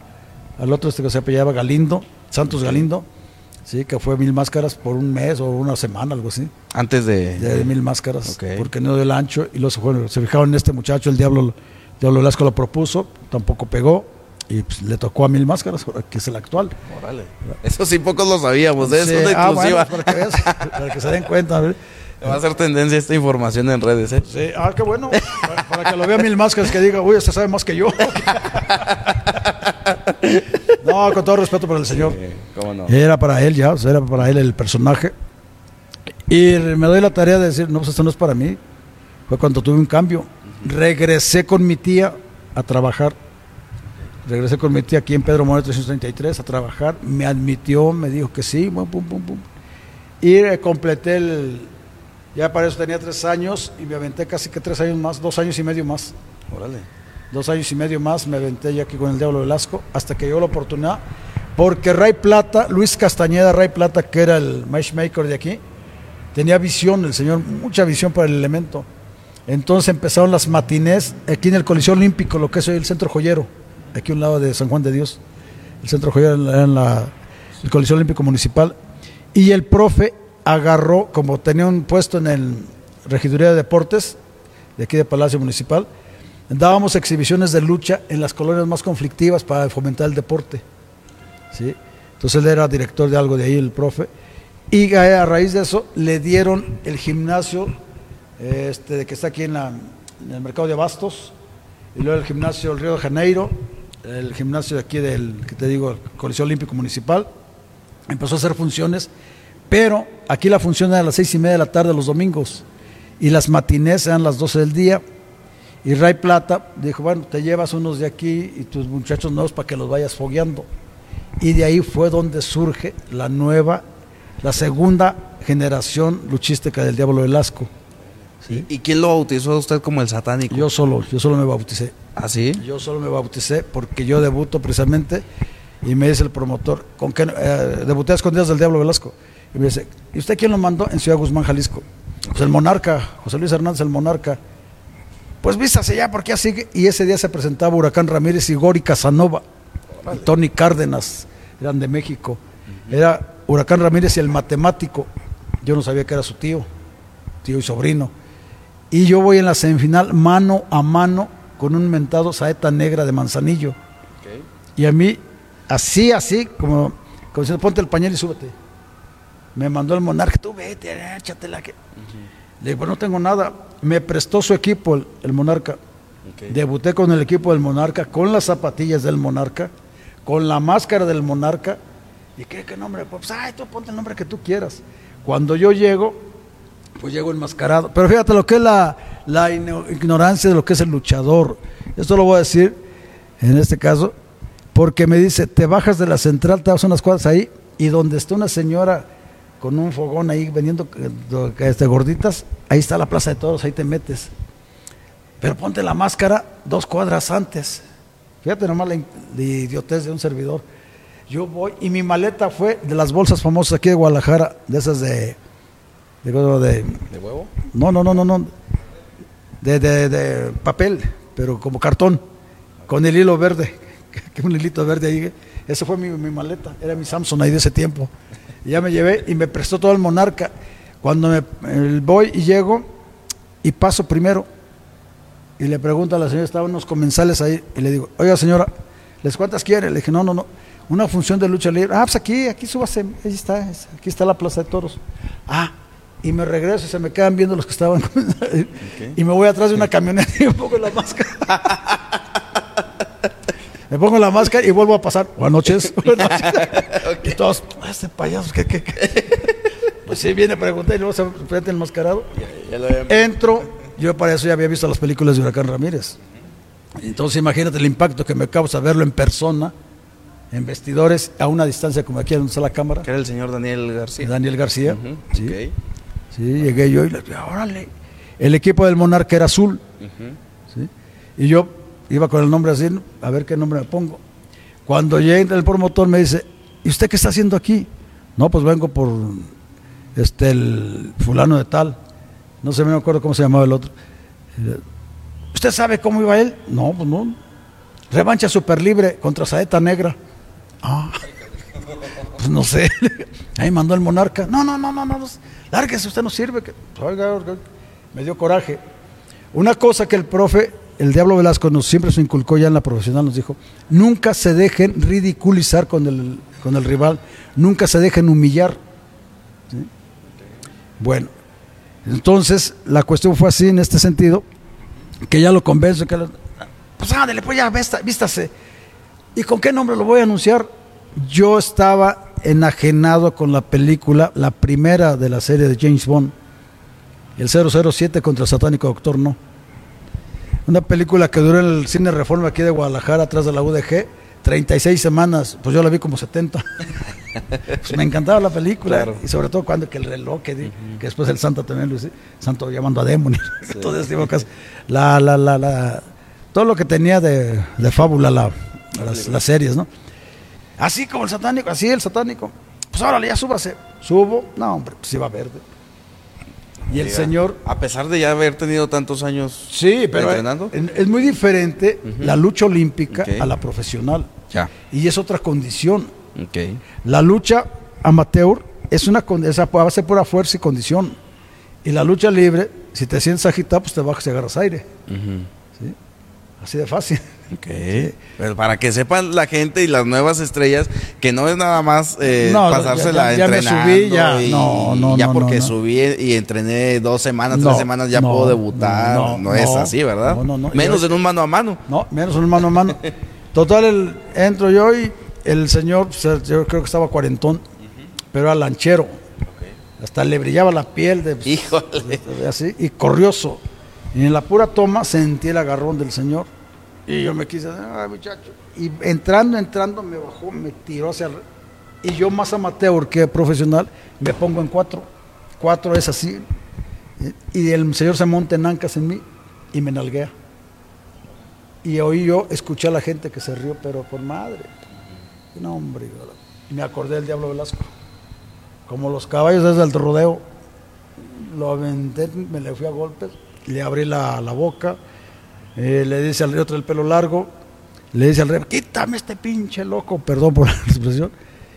al otro este que se apellidaba Galindo, Santos Galindo, sí, que fue Mil Máscaras por un mes o una semana, algo así, Antes de... de Mil Máscaras, porque no dio el ancho, y se, fueron- se fijaron en este muchacho, el Diablo, Diablo Velasco lo propuso, tampoco pegó, y pues, le tocó a Mil Máscaras, que es el actual. Órale. Eso sí, pocos lo sabíamos. ¿eh? Es ah, bueno, para, que veas, para que se den cuenta. ver. Va a ser tendencia esta información en redes, ¿eh? Sí, ah, qué bueno, para, para que lo vea Mil Máscaras, que diga, uy, este sabe más que yo. no, con todo respeto por el señor. ¿Cómo no? Era para él ya, o sea, era para él el personaje. Y me doy la tarea de decir, no, pues esto no es para mí. Fue cuando tuve un cambio. Regresé con mi tía a trabajar. Regresé con mi tía aquí en Pedro Moreno 333 a trabajar. Me admitió, me dijo que sí, pum, pum, pum, pum. Y eh, completé el... Ya para eso tenía tres años y me aventé casi que tres años más, dos años y medio más Órale. Dos años y medio más me aventé ya aquí con el Diablo Velasco hasta que llegó la oportunidad porque Ray Plata, Luis Castañeda Ray Plata que era el matchmaker de aquí tenía visión el señor, mucha visión para el elemento. Entonces empezaron las matinés aquí en el Coliseo Olímpico lo que es hoy el Centro Joyero aquí a un lado de San Juan de Dios. El Centro Joyero era en la- el Coliseo Olímpico Municipal. Y el profe agarró como tenía un puesto en el Regiduría de Deportes de aquí de Palacio Municipal dábamos exhibiciones de lucha en las colonias más conflictivas para fomentar el deporte. ¿sí? Entonces él era director de algo de ahí, el profe. Y a, raíz de eso le dieron el gimnasio este, que está aquí en, la- en el mercado de Bastos, y luego el gimnasio del Río de Janeiro, el gimnasio de aquí del, que te digo, el Coliseo Olímpico Municipal. Empezó a hacer funciones, pero aquí la función era a las seis y media de la tarde los domingos, y las matinés eran las 12 del día. Y Ray Plata dijo, bueno, te llevas unos de aquí y tus muchachos nuevos para que los vayas fogueando. Y de ahí fue donde surge la nueva, la segunda generación luchística del Diablo Velasco. ¿Y, y quién lo bautizó a usted como el satánico? Yo solo, yo solo me bauticé. ¿Ah, sí? Yo solo me bauticé porque yo debuto precisamente y me dice el promotor, ¿con qué eh, debuté a escondidas del Diablo Velasco? Y me dice, ¿y usted quién lo mandó? En Ciudad Guzmán, Jalisco. Pues el monarca, José Luis Hernández, el monarca. Pues vístase ya, porque sigue. Y ese día se presentaba Huracán Ramírez y Gori Casanova. Y Tony Cárdenas, eran de México. Era Huracán Ramírez y el matemático. Yo no sabía que era su tío, tío y sobrino. Y yo voy en la semifinal mano a mano con un mentado saeta negra de manzanillo. Y a mí, así, así, como, como diciendo, ponte el pañal y súbete. Me mandó el monarca, tú vete, échatela. Que... Le digo, pues no tengo nada. Me prestó su equipo, el, el monarca. Debuté con el equipo del monarca, con las zapatillas del monarca, con la máscara del monarca. ¿Y qué, qué nombre? Pues, ay, tú ponte el nombre que tú quieras. Cuando yo llego, pues llego enmascarado. Pero fíjate lo que es la, la ignorancia de lo que es el luchador. Esto lo voy a decir en este caso, porque me dice, te bajas de la central, te vas unas cuadras ahí, y donde está una señora con un fogón ahí vendiendo eh, este, gorditas, ahí está la plaza de toros, ahí te metes. Pero ponte la máscara dos cuadras antes. Fíjate nomás la, la idiotez de un servidor. Yo voy y mi maleta fue de las bolsas famosas aquí de Guadalajara, de esas de... ¿De, de, ¿De huevo? no, no, no, no, no. De, de, de papel, pero como cartón, con el hilo verde, que un hilito verde ahí. Esa fue mi, mi maleta, era mi Samsung ahí de ese tiempo. Y ya me llevé y me prestó todo el monarca. Cuando me el voy y llego y paso primero y le pregunto a la señora, estaban unos comensales ahí y le digo, oiga señora, ¿les cuántas quiere? Le dije, no, no, no, una función de lucha libre. Ah, pues aquí, aquí súbase, ahí está, aquí está la plaza de toros. Ah, y me regreso y se me quedan viendo los que estaban okay. y me voy atrás de una camioneta y me pongo la máscara me pongo la máscara y vuelvo a pasar buenas noches, buenas noches. okay. y todos este payaso ¿qué, qué, qué? pues sí viene a preguntar y luego se ya, ya lo entro yo para eso ya había visto las películas de Huracán Ramírez entonces imagínate el impacto que me causa verlo en persona en vestidores a una distancia como aquí donde está la cámara que era el señor Daniel García Daniel García uh -huh. sí okay. Sí, llegué yo y le dije, órale. El equipo del Monarca era azul. Uh -huh. ¿sí? Y yo iba con el nombre así, a ver qué nombre me pongo. Cuando llega el promotor me dice, ¿y usted qué está haciendo aquí? No, pues vengo por este el fulano de tal. No sé, me acuerdo cómo se llamaba el otro. ¿Usted sabe cómo iba él? No, pues no. Revancha super libre contra Saeta Negra. Ah, pues no sé. Ahí mandó el monarca. No, no, no, no, no. Lárguese, usted no sirve. Me dio coraje. Una cosa que el profe, el Diablo Velasco, nos siempre se inculcó ya en la profesional, nos dijo: nunca se dejen ridiculizar con el, con el rival, nunca se dejen humillar. Bueno, entonces la cuestión fue así en este sentido, que ya lo convenzo, que pues ándale, pues ya vístase. ¿Y con qué nombre lo voy a anunciar? Yo estaba enajenado con la película, la primera de la serie de James Bond, el 007 contra el satánico Doctor No. Una película que duró en el cine Reforma aquí de Guadalajara, atrás de la UDG, 36 semanas, pues yo la vi como 70. pues me encantaba la película, claro. y sobre todo cuando que el reloj, que, uh -huh. que después el santo también, Luis, santo llamando a demonios, sí. todo este la, la, la, la, todo lo que tenía de, de fábula la, las, las series, ¿no? Así como el satánico, así el satánico. Pues órale, ya súbase. Subo, no, hombre, pues iba verde. Y el señor. A pesar de ya haber tenido tantos años sí, pero entrenando. Es, es muy diferente uh -huh. la lucha olímpica okay. a la profesional. Ya. Y es otra condición. Okay. La lucha amateur es una esa base pura fuerza y condición. Y la lucha libre, si te sientes agitado, pues te bajas y agarras aire. Uh -huh. ¿Sí? Así de fácil. Okay. Pero para que sepan la gente y las nuevas estrellas que no es nada más eh, no, pasársela ya, ya, ya entrenando. Me subí, ya. Y, no, no, ya porque subí y entrené dos semanas, tres semanas, ya puedo debutar. No, es así, ¿verdad? Menos en un mano a mano. No, menos en un mano a mano. Total, el, entro yo y el señor, yo creo que estaba cuarentón, uh -huh. pero era lanchero. Okay. Hasta le brillaba la piel de, Híjole. De, así, y corrioso. Y en la pura toma sentí el agarrón del señor. Y yo me quise, ay muchacho. Y entrando, entrando, me bajó, me tiró hacia. Y yo, más amateur que profesional, me pongo en cuatro. Cuatro es así. Y el señor se monta en ancas en mí y me nalguea. Y oí yo, escuché a la gente que se rió, pero por madre. No, hombre. Me acordé del Diablo Velasco. Como los caballos desde el rodeo. Lo aventé, me le fui a golpes, le abrí la, la boca eh, le dice al otro el pelo largo, le dice al rey, quítame este pinche loco, perdón por la expresión,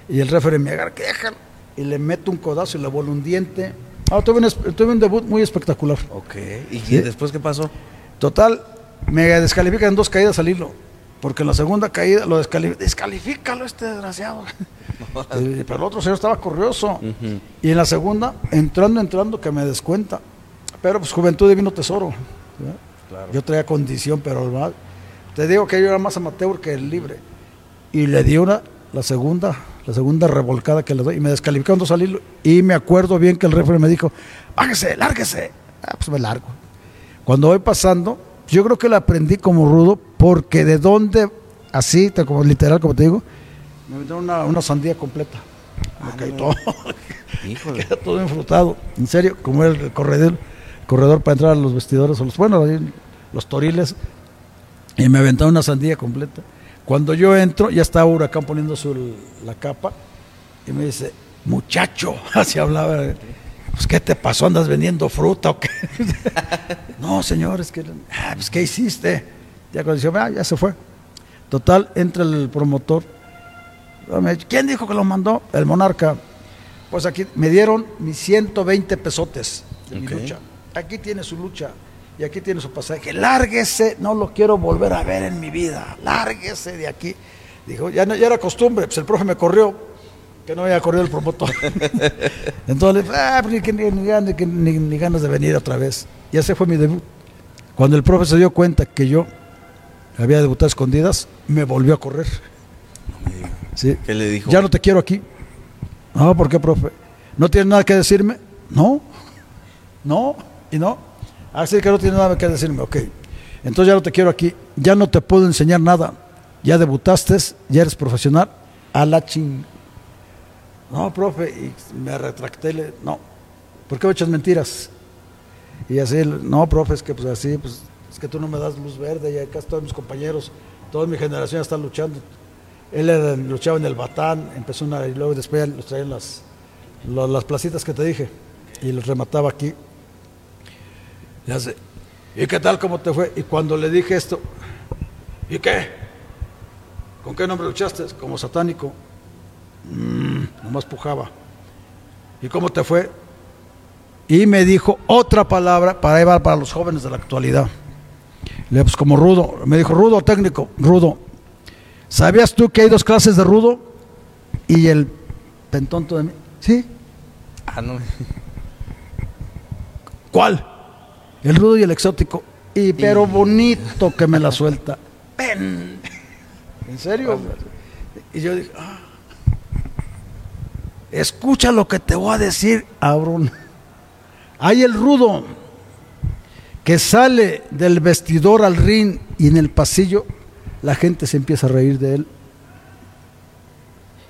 y el referee me agarra, déjalo, y le meto un codazo y le vuelve un diente. Ah, tuve, un, tuve un debut muy espectacular. Ok, ¿y ¿Sí? después qué pasó? Total, me descalifican en dos caídas al hilo. Porque en la segunda caída lo descalifica. Descalifícalo este desgraciado. Pero el otro señor estaba curioso. Y en la segunda, entrando, entrando, que me descuenta. Pero pues juventud divino tesoro. Yo traía condición, pero te digo que yo era más amateur que el libre. Y le di una, la segunda, la segunda revolcada que le doy. Y me descalificaron dos al hilo. Y me acuerdo bien que el referee me dijo, bájese, lárguese. Ah, pues me largo. Cuando voy pasando, yo creo que la aprendí como rudo, porque de dónde, así, como literal, como te digo, me metieron una, una sandía completa. Me caí todo. Queda todo enfrutado. En serio, como era el corredor, corredor para entrar a los vestidores, o los, bueno, los toriles, y me aventaron una sandía completa. Cuando yo entro, ya estaba Huracán poniendo su, la capa, y me dice, muchacho, así hablaba. Pues, ¿qué te pasó? ¿Andas vendiendo fruta o qué? no, señor, es que, ah, pues, ¿qué hiciste? Ya cuando dice, ah, ya se fue. Total, entra el promotor ¿Quién dijo que lo mandó? El monarca. Pues aquí me dieron mis 120 pesotes de mi lucha. Aquí tiene su lucha y aquí tiene su pasaje. Lárguese, no lo quiero volver a ver en mi vida. Lárguese de aquí. Dijo, ya, ya era costumbre, pues el profe me corrió, que no había corrido el promotor. Entonces, ah, pues ni, ni, ni, ganas de venir otra vez. Y ese fue mi debut. Cuando el profe se dio cuenta que yo había debutado a escondidas, me volvió a correr. ¿Sí? ¿Qué le dijo? Ya no te quiero aquí. No, ¿por qué, profe? ¿No tiene nada que decirme? No. No. ¿Y no? Así ah, que no tiene nada que decirme. Ok. Entonces ya no te quiero aquí. Ya no te puedo enseñar nada. Ya debutaste, ya eres profesional. A la ching. No, profe. Y me retracté. Le... No. ¿Por qué me echas mentiras? Y así, no, profe, es que pues así, pues es que tú no me das luz verde y acá todos mis compañeros, toda mi generación está luchando. Él luchaba en el Batán, empezó una y luego después los traían las, las, placitas que te dije y los remataba aquí. Y hace, ¿y qué tal cómo te fue? Y cuando le dije esto, ¿y qué? ¿Con qué nombre luchaste? Como satánico. Mm, nomás pujaba. ¿Y cómo te fue? Y me dijo otra palabra para llevar para los jóvenes de la actualidad. Le pues como rudo, me dijo rudo técnico, rudo. ¿Sabías tú que hay dos clases de rudo? Y el pentonto de mí. ¿Sí? Ah, no. ¿Cuál? El rudo y el exótico. Y pero bonito que me la suelta. ¡Ven! ¿En serio? Y yo dije, ah, escucha lo que te voy a decir, Abrón. Hay el rudo que sale del vestidor al ring y en el pasillo la gente se empieza a reír de él.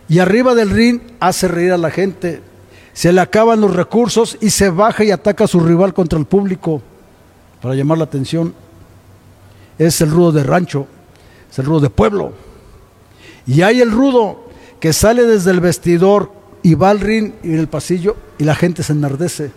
Y arriba del ring hace reír a la gente. Se le acaban los recursos y se baja y ataca a su rival contra el público para llamar la atención. Es el rudo de rancho, es el rudo de pueblo. Y hay el rudo que sale desde el vestidor y va al ring y en el pasillo y la gente se enardece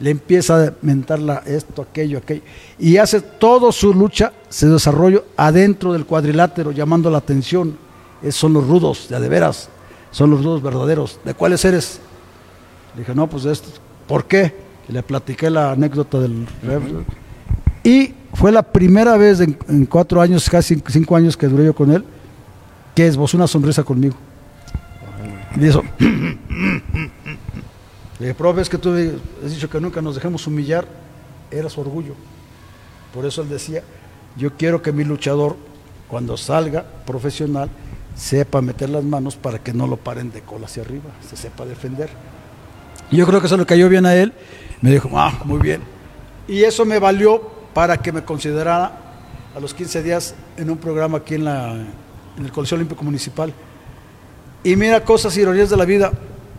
le empieza a mentar esto, aquello, aquello, y hace toda su lucha, se desarrolla adentro del cuadrilátero, llamando la atención. Esos son los rudos, de, de veras, son los rudos verdaderos. ¿De cuáles eres? Le dije, no, pues de estos. ¿Por qué? le platiqué la anécdota del... Y fue la primera vez en, cuatro años, casi cinco años que duré yo con él, que esbozó una sonrisa conmigo. Y eso... Le dije, profe, es que tú has dicho que nunca nos dejemos humillar. Era su orgullo. Por eso él decía, yo quiero que mi luchador, cuando salga profesional, sepa meter las manos para que no lo paren de cola hacia arriba, se sepa defender. Y yo creo que eso le cayó bien a él. Me dijo, ah, muy bien. Y eso me valió para que me considerara a los 15 días en un programa aquí en, el Coliseo Olímpico Municipal. Y mira cosas ironías de la vida.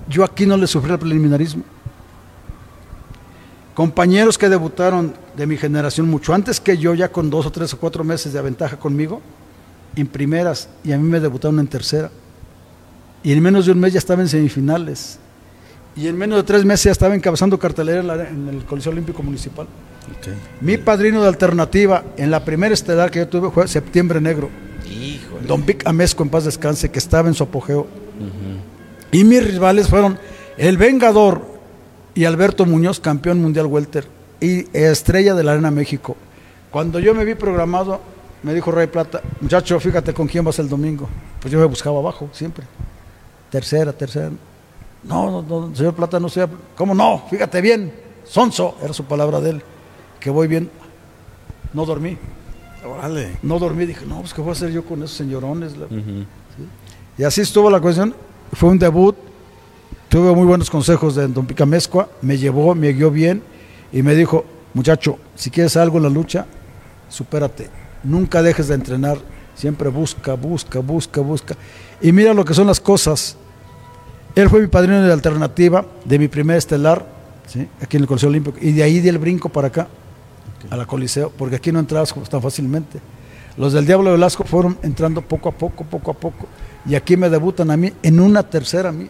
Yo aquí no le sufrí el preliminarismo. Compañeros que debutaron de mi generación mucho antes que yo, ya con dos o tres o cuatro meses de ventaja conmigo, en primeras, y a mí me debutaron en tercera. Y en menos de un mes ya estaba en semifinales. Y en menos de tres meses ya estaba encabezando cartelera en, el Coliseo Olímpico Municipal. Mi padrino de alternativa en la primera estelar que yo tuve fue Septiembre Negro. Don Vic Amesco, en paz descanse, que estaba en su apogeo. Y mis rivales fueron El Vengador y Alberto Muñoz, campeón mundial welter y estrella de la Arena México. Cuando yo me vi programado, me dijo Rey Plata, muchacho, fíjate con quién vas el domingo. Pues yo me buscaba abajo, siempre. Tercera, tercera. No, no, no señor Plata, no sea. ¿Cómo no? Fíjate bien. Sonso, era su palabra de él. Que voy bien. No dormí. No dormí. Dije, no, pues ¿qué voy a hacer yo con esos señorones? Y así estuvo la cuestión. Fue un debut. Tuve muy buenos consejos de don Picamezcua. Me llevó, me guió bien. Y me dijo, muchacho, si quieres algo en la lucha, supérate. Nunca dejes de entrenar. Siempre busca, busca, busca, busca. Y mira lo que son las cosas. Él fue mi padrino de alternativa de mi primer estelar, ¿sí? aquí en el Coliseo Olímpico. Y de ahí di el brinco para acá, a la Coliseo, porque aquí no entrabas tan fácilmente. Los del Diablo Velasco fueron entrando poco a poco, poco a poco. Y aquí me debutan a mí en una tercera, a mí,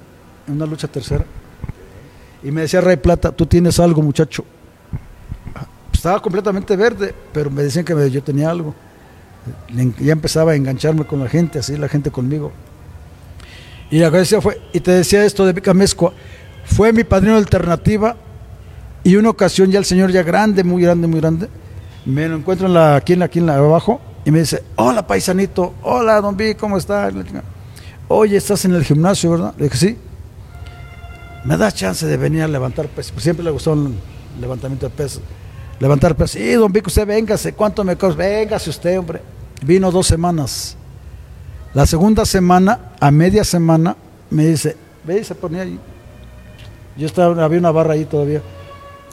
en una lucha tercera. Y me decía Rey Plata, tú tienes algo, muchacho. Estaba completamente verde, pero me decían que yo tenía algo. Ya empezaba a engancharme con la gente, así la gente conmigo. Y la cosa fue, y te decía esto de Picamezcua, fue mi padrino de alternativa y una ocasión ya el señor ya grande, muy grande, muy grande, me lo encuentro en la, aquí, la, aquí la abajo y me dice, hola paisanito, hola don Vi, ¿cómo estás? Oye, estás en el gimnasio, ¿verdad? Le dije, sí. ¿Me das chance de venir a levantar pesos? Pues siempre le gustó el levantamiento de pesos. Levantar pesos. Sí, don Vic, usted véngase. ¿Cuánto me cobra? Véngase usted, hombre. Vino dos semanas. La segunda semana, a media semana, me dice, ve se ponía ahí. Yo estaba, había una barra ahí todavía.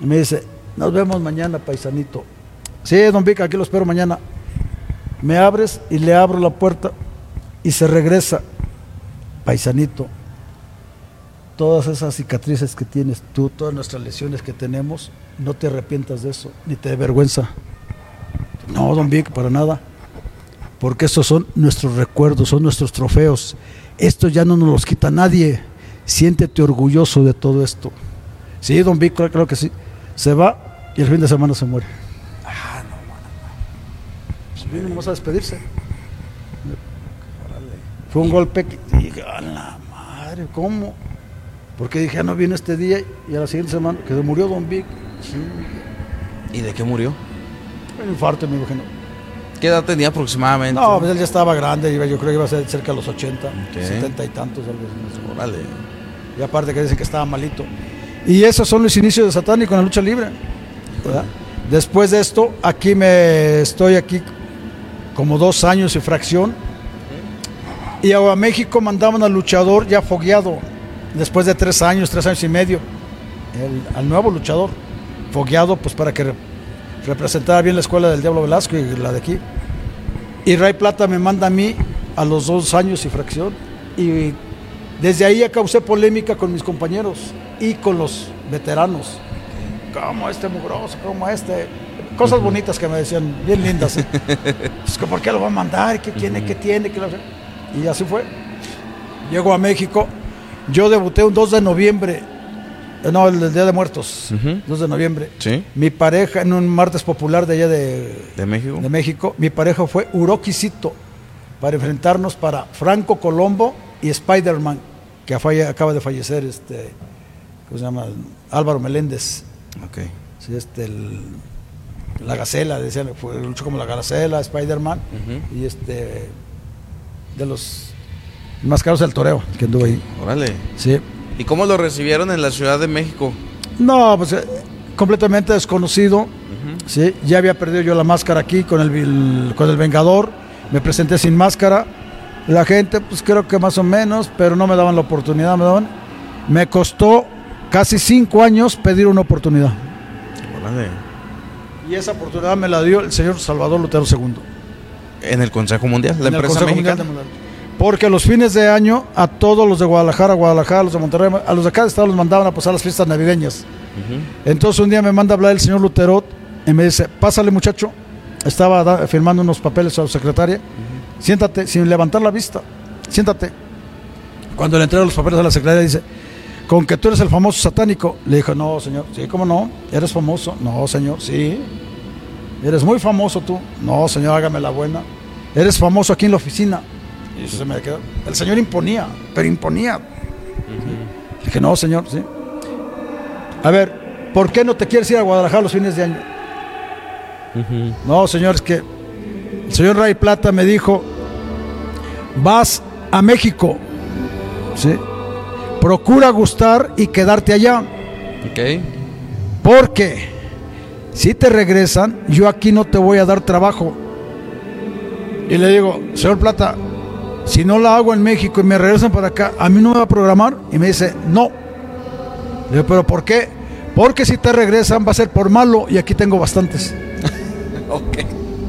Me dice, nos vemos mañana, paisanito. Sí, don Vic, aquí lo espero mañana. Me abres y le abro la puerta y se regresa. Paisanito, todas esas cicatrices que tienes tú, todas nuestras lesiones que tenemos, no te arrepientas de eso, ni te dé vergüenza. No, don Vic, para nada. Porque estos son nuestros recuerdos, son nuestros trofeos. Esto ya no nos los quita nadie. Siéntete orgulloso de todo esto. Sí, don Vic, claro, claro que sí. Se va y el fin de semana se muere. Ah, no, Pues vino nomás a despedirse. Fue un golpe que dije, a la madre, ¿cómo? Porque dije, ya no viene este día y a la siguiente semana, que se murió Don Vic. Sí, ¿Y de qué murió? un infarto, me imagino. ¿Qué edad tenía aproximadamente? No, pues él ya estaba grande, yo creo que iba a ser cerca de los 80, Ok. 70 y tantos, algo. Órale. Y aparte que dicen que estaba malito. Y esos son los inicios de Satánico en la lucha libre. ¿verdad? Después de esto, aquí me estoy aquí como dos años y fracción. Y a México mandaban al luchador ya fogueado, después de tres años, tres años y medio, el- al nuevo luchador, fogueado pues para que re- representara bien la escuela del Diablo Velasco y la de aquí. Y Ray Plata me manda a mí a los dos años y fracción. Y desde ahí ya causé polémica con mis compañeros y con los veteranos. Como este mugroso, como este. Cosas bonitas que me decían, bien lindas. que por qué lo va a mandar, qué tiene, qué tiene, qué lo- Y así fue. Llego a México. Yo debuté un 2 de noviembre. No, el Día de Muertos. Ujú. 2 de noviembre. ¿Sí? Mi pareja en un martes popular de allá de, ¿De México? de México, mi pareja fue Uroquisito para enfrentarnos para Franco Colombo y Spider-Man, que falle- acaba de fallecer, este, ¿cómo se llama? Álvaro Meléndez. Ok. Sí, este, el- la Gacela, decían, fue, luchó como la Gacela, Spider-Man, y este, de los más caros del toreo, que anduvo ahí. Órale. Sí. ¿Y cómo lo recibieron en la Ciudad de México? No, pues eh, completamente desconocido. Sí, ya había perdido yo la máscara aquí con el, con el Vengador. Me presenté sin máscara. La gente, pues creo que más o menos, pero no me daban la oportunidad, me daban. Me costó casi cinco años pedir una oportunidad. Y esa oportunidad me la dio el señor Salvador Lutero II. En el Consejo Mundial, la en el empresa mexicana. de Mundial. Porque los fines de año a todos los de Guadalajara, Guadalajara, los de Monterrey, a los de cada estado los mandaban a pasar las fiestas navideñas. Entonces un día me manda a hablar el señor Luterot y me dice, pásale muchacho, estaba firmando unos papeles a su secretaria, siéntate, sin levantar la vista, siéntate. Cuando le entrego los papeles a la secretaria dice, con que tú eres el famoso satánico. Le dijo, no, señor, sí, ¿cómo no? ¿Eres famoso? No, señor, sí. ¿Eres muy famoso tú? No, señor, hágame la buena. ¿Eres famoso aquí en la oficina? Y eso se me quedó. El señor imponía, pero imponía. Dije, no, señor, sí. A ver, ¿por qué no te quieres ir a Guadalajara los fines de año? No, señor, es que el señor Ray Plata me dijo, vas a México, ¿sí? procura gustar y quedarte allá. Ok. Porque si te regresan, yo aquí no te voy a dar trabajo. Y le digo, señor Plata, si no la hago en México y me regresan para acá, ¿a mí no me va a programar? Y me dice, no. Le digo, ¿pero por qué? Porque si te regresan va a ser por malo y aquí tengo bastantes. Ok.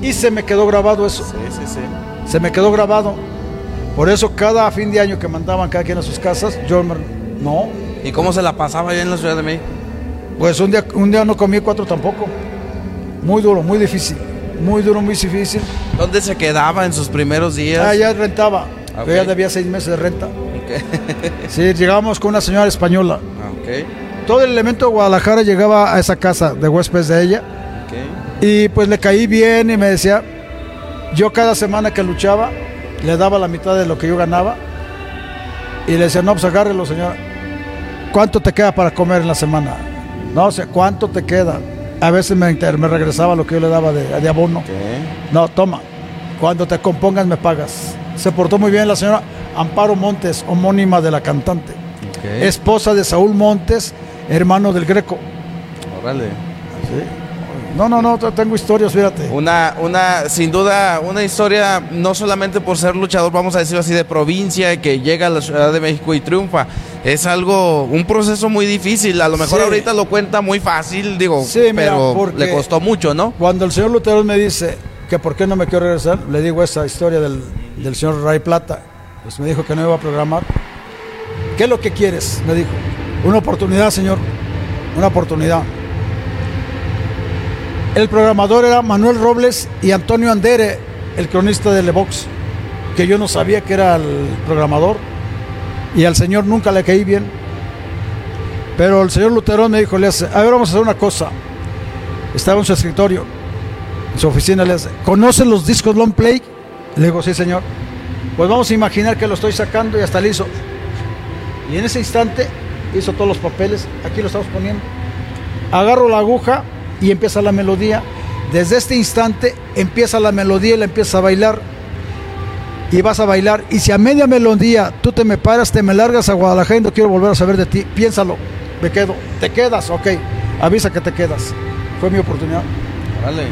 Y se me quedó grabado eso. Sí, sí, sí. Se me quedó grabado. Por eso cada fin de año que mandaban cada quien a sus casas, yo me- no. ¿Y cómo se la pasaba allá en la Ciudad de México? Pues un día, un día no comí cuatro tampoco. Muy duro, muy difícil. Muy duro, muy difícil. ¿Dónde se quedaba en sus primeros días? Ah, ya rentaba. Ok. Yo ya debía seis meses de renta. Ok. Sí, llegábamos con una señora española. Ah, ok. Todo el elemento de Guadalajara llegaba a esa casa de huéspedes de ella. Y pues le caí bien y me decía, yo cada semana que luchaba, le daba la mitad de lo que yo ganaba. Y le decía, no, pues agárrelo, señora. ¿Cuánto te queda para comer en la semana? No sé, ¿cuánto te queda? A veces me, regresaba lo que yo le daba de, de abono. Ok. No, toma. Cuando te compongas me pagas. Se portó muy bien la señora Amparo Montes, homónima de la cantante. Esposa de Saúl Montes, hermano del Greco. Órale. No, no, no, te- tengo historias, fíjate. Una, una, sin duda, una historia no solamente por ser luchador, vamos a decirlo así, de provincia, que llega a la Ciudad de México y triunfa. Es algo, un proceso muy difícil. A lo mejor Sí. ahorita lo cuenta muy fácil, digo, Sí, mira, pero porque- le costó mucho, ¿no? Cuando el señor Lutero me dice que por qué no me quiero regresar, le digo esa historia del, del señor Ray Plata. Pues me dijo que no iba a programar. ¿Qué es lo que quieres? Me dijo. Una oportunidad, señor. Una oportunidad. El programador era Manuel Robles y Antonio Andere, el cronista de Levox, que yo no sabía que era el programador. Y al señor nunca le caí bien. Pero el señor Luterón me dijo, le hace, a ver, vamos a hacer una cosa. Estaba en su escritorio, en su oficina, le hace, ¿conoce los discos long play? Le digo, sí, señor. Pues vamos a imaginar que lo estoy sacando y hasta hizo. Y en ese instante hizo todos los papeles, aquí lo estamos poniendo. Agarro la aguja y empieza la melodía. Desde este instante empieza la melodía y la empieza a bailar. Y vas a bailar. Y si a media melodía tú te me paras, te me largas a Guadalajara y no quiero volver a saber de ti, piénsalo. Me quedo. ¿Te quedas? Ok. Avisa que te quedas. Fue mi oportunidad. Órale.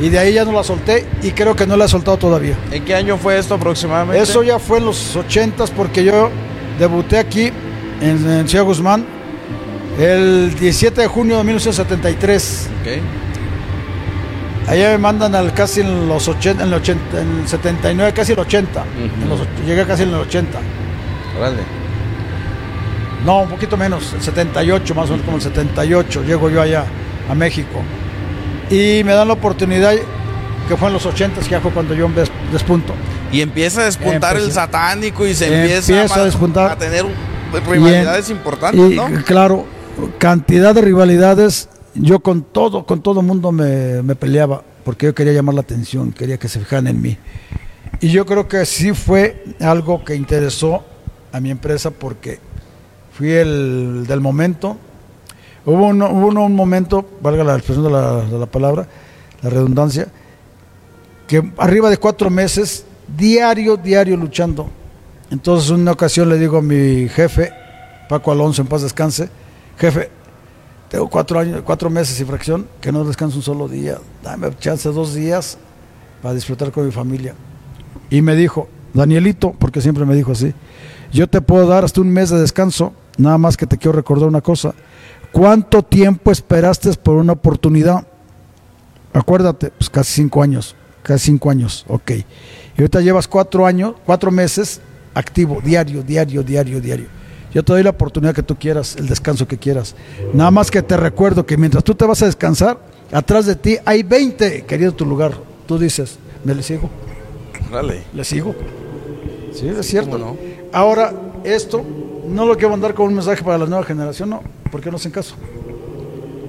Y de ahí ya no la solté y creo que no la he soltado todavía. ¿En qué año fue esto aproximadamente? Eso ya fue en los ochentas porque yo debuté aquí en, en Ciudad Guzmán el 17 de junio de 1973. Ok. Allá me mandan al casi en los 80, en el, 80, en el 79, casi el 80. Ujú. En los och- llegué casi en el 80. Órale. No, un poquito menos, el 78, más o menos como el 78, llego yo allá a México. Y me dan la oportunidad, que fue en los 80, que ya fue cuando yo des- despunto. Y empieza a despuntar el satánico y se Empieza empieza, a despuntar. a tener rivalidades Y importantes, y, ¿no? Claro, cantidad de rivalidades. Yo con todo, con todo mundo me, me peleaba, porque yo quería llamar la atención, quería que se fijaran en mí. Y yo creo que sí fue algo que interesó a mi empresa porque fui el del momento. Hubo, uno- hubo un momento, valga la expresión de la, de la palabra, la redundancia, que arriba de cuatro meses, diario, diario luchando. Entonces, una ocasión le digo a mi jefe, Paco Alonso, en paz descanse, jefe, tengo cuatro años, cuatro meses y fracción, que no descanso un solo día, dame chance dos días para disfrutar con mi familia. Y me dijo, Danielito, porque siempre me dijo así, yo te puedo dar hasta un mes de descanso, nada más que te quiero recordar una cosa, ¿cuánto tiempo esperaste por una oportunidad? Acuérdate, pues casi cinco años, casi cinco años, ok. Y ahorita llevas cuatro años, cuatro meses activo, diario, diario, diario, diario. Yo te doy la oportunidad que tú quieras, el descanso que quieras. Nada más que te recuerdo que mientras tú te vas a descansar, atrás de ti hay 20 querido tu lugar. Tú dices, me le sigo, Órale. le sigo. Sí, es cierto. ¿Cómo no? Ahora, esto no lo quiero mandar como un mensaje para la nueva generación, no, porque no hacen caso.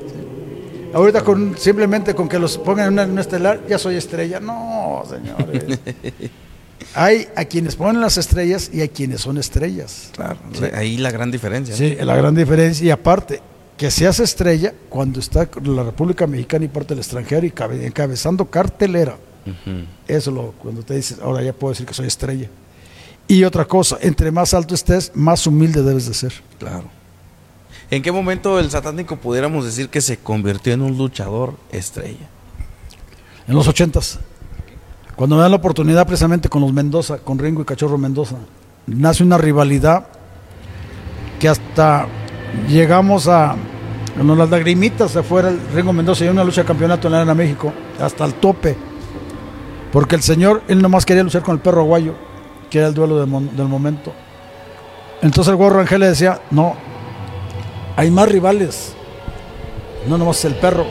Sí. Ahorita con, simplemente con que los pongan en una, en una estelar, ya soy estrella. No, señores. hay a quienes ponen las estrellas y hay quienes son estrellas. Claro. Sí. Ahí la gran diferencia. ¿no? Sí, la gran diferencia. Y aparte, que se hace estrella cuando está la República Mexicana y parte del extranjero y cabe- encabezando cartelera. Eso es lo cuando te dices, ahora ya puedo decir que soy estrella. Y otra cosa, entre más alto estés, más humilde debes de ser. Claro. ¿En qué momento el satánico pudiéramos decir que se convirtió en un luchador estrella? En los ochentas, cuando me dan la oportunidad precisamente con los Mendoza, con Ringo y Cachorro Mendoza, nace una rivalidad que hasta llegamos a, con las lagrimitas afuera, el Ringo Mendoza y una lucha de campeonato en la Arena México, hasta el tope, porque el señor, él nomás quería luchar con el perro aguayo, que era el duelo del, momento. Entonces el gorro Rangel le decía, no, hay más rivales, no nomás el perro.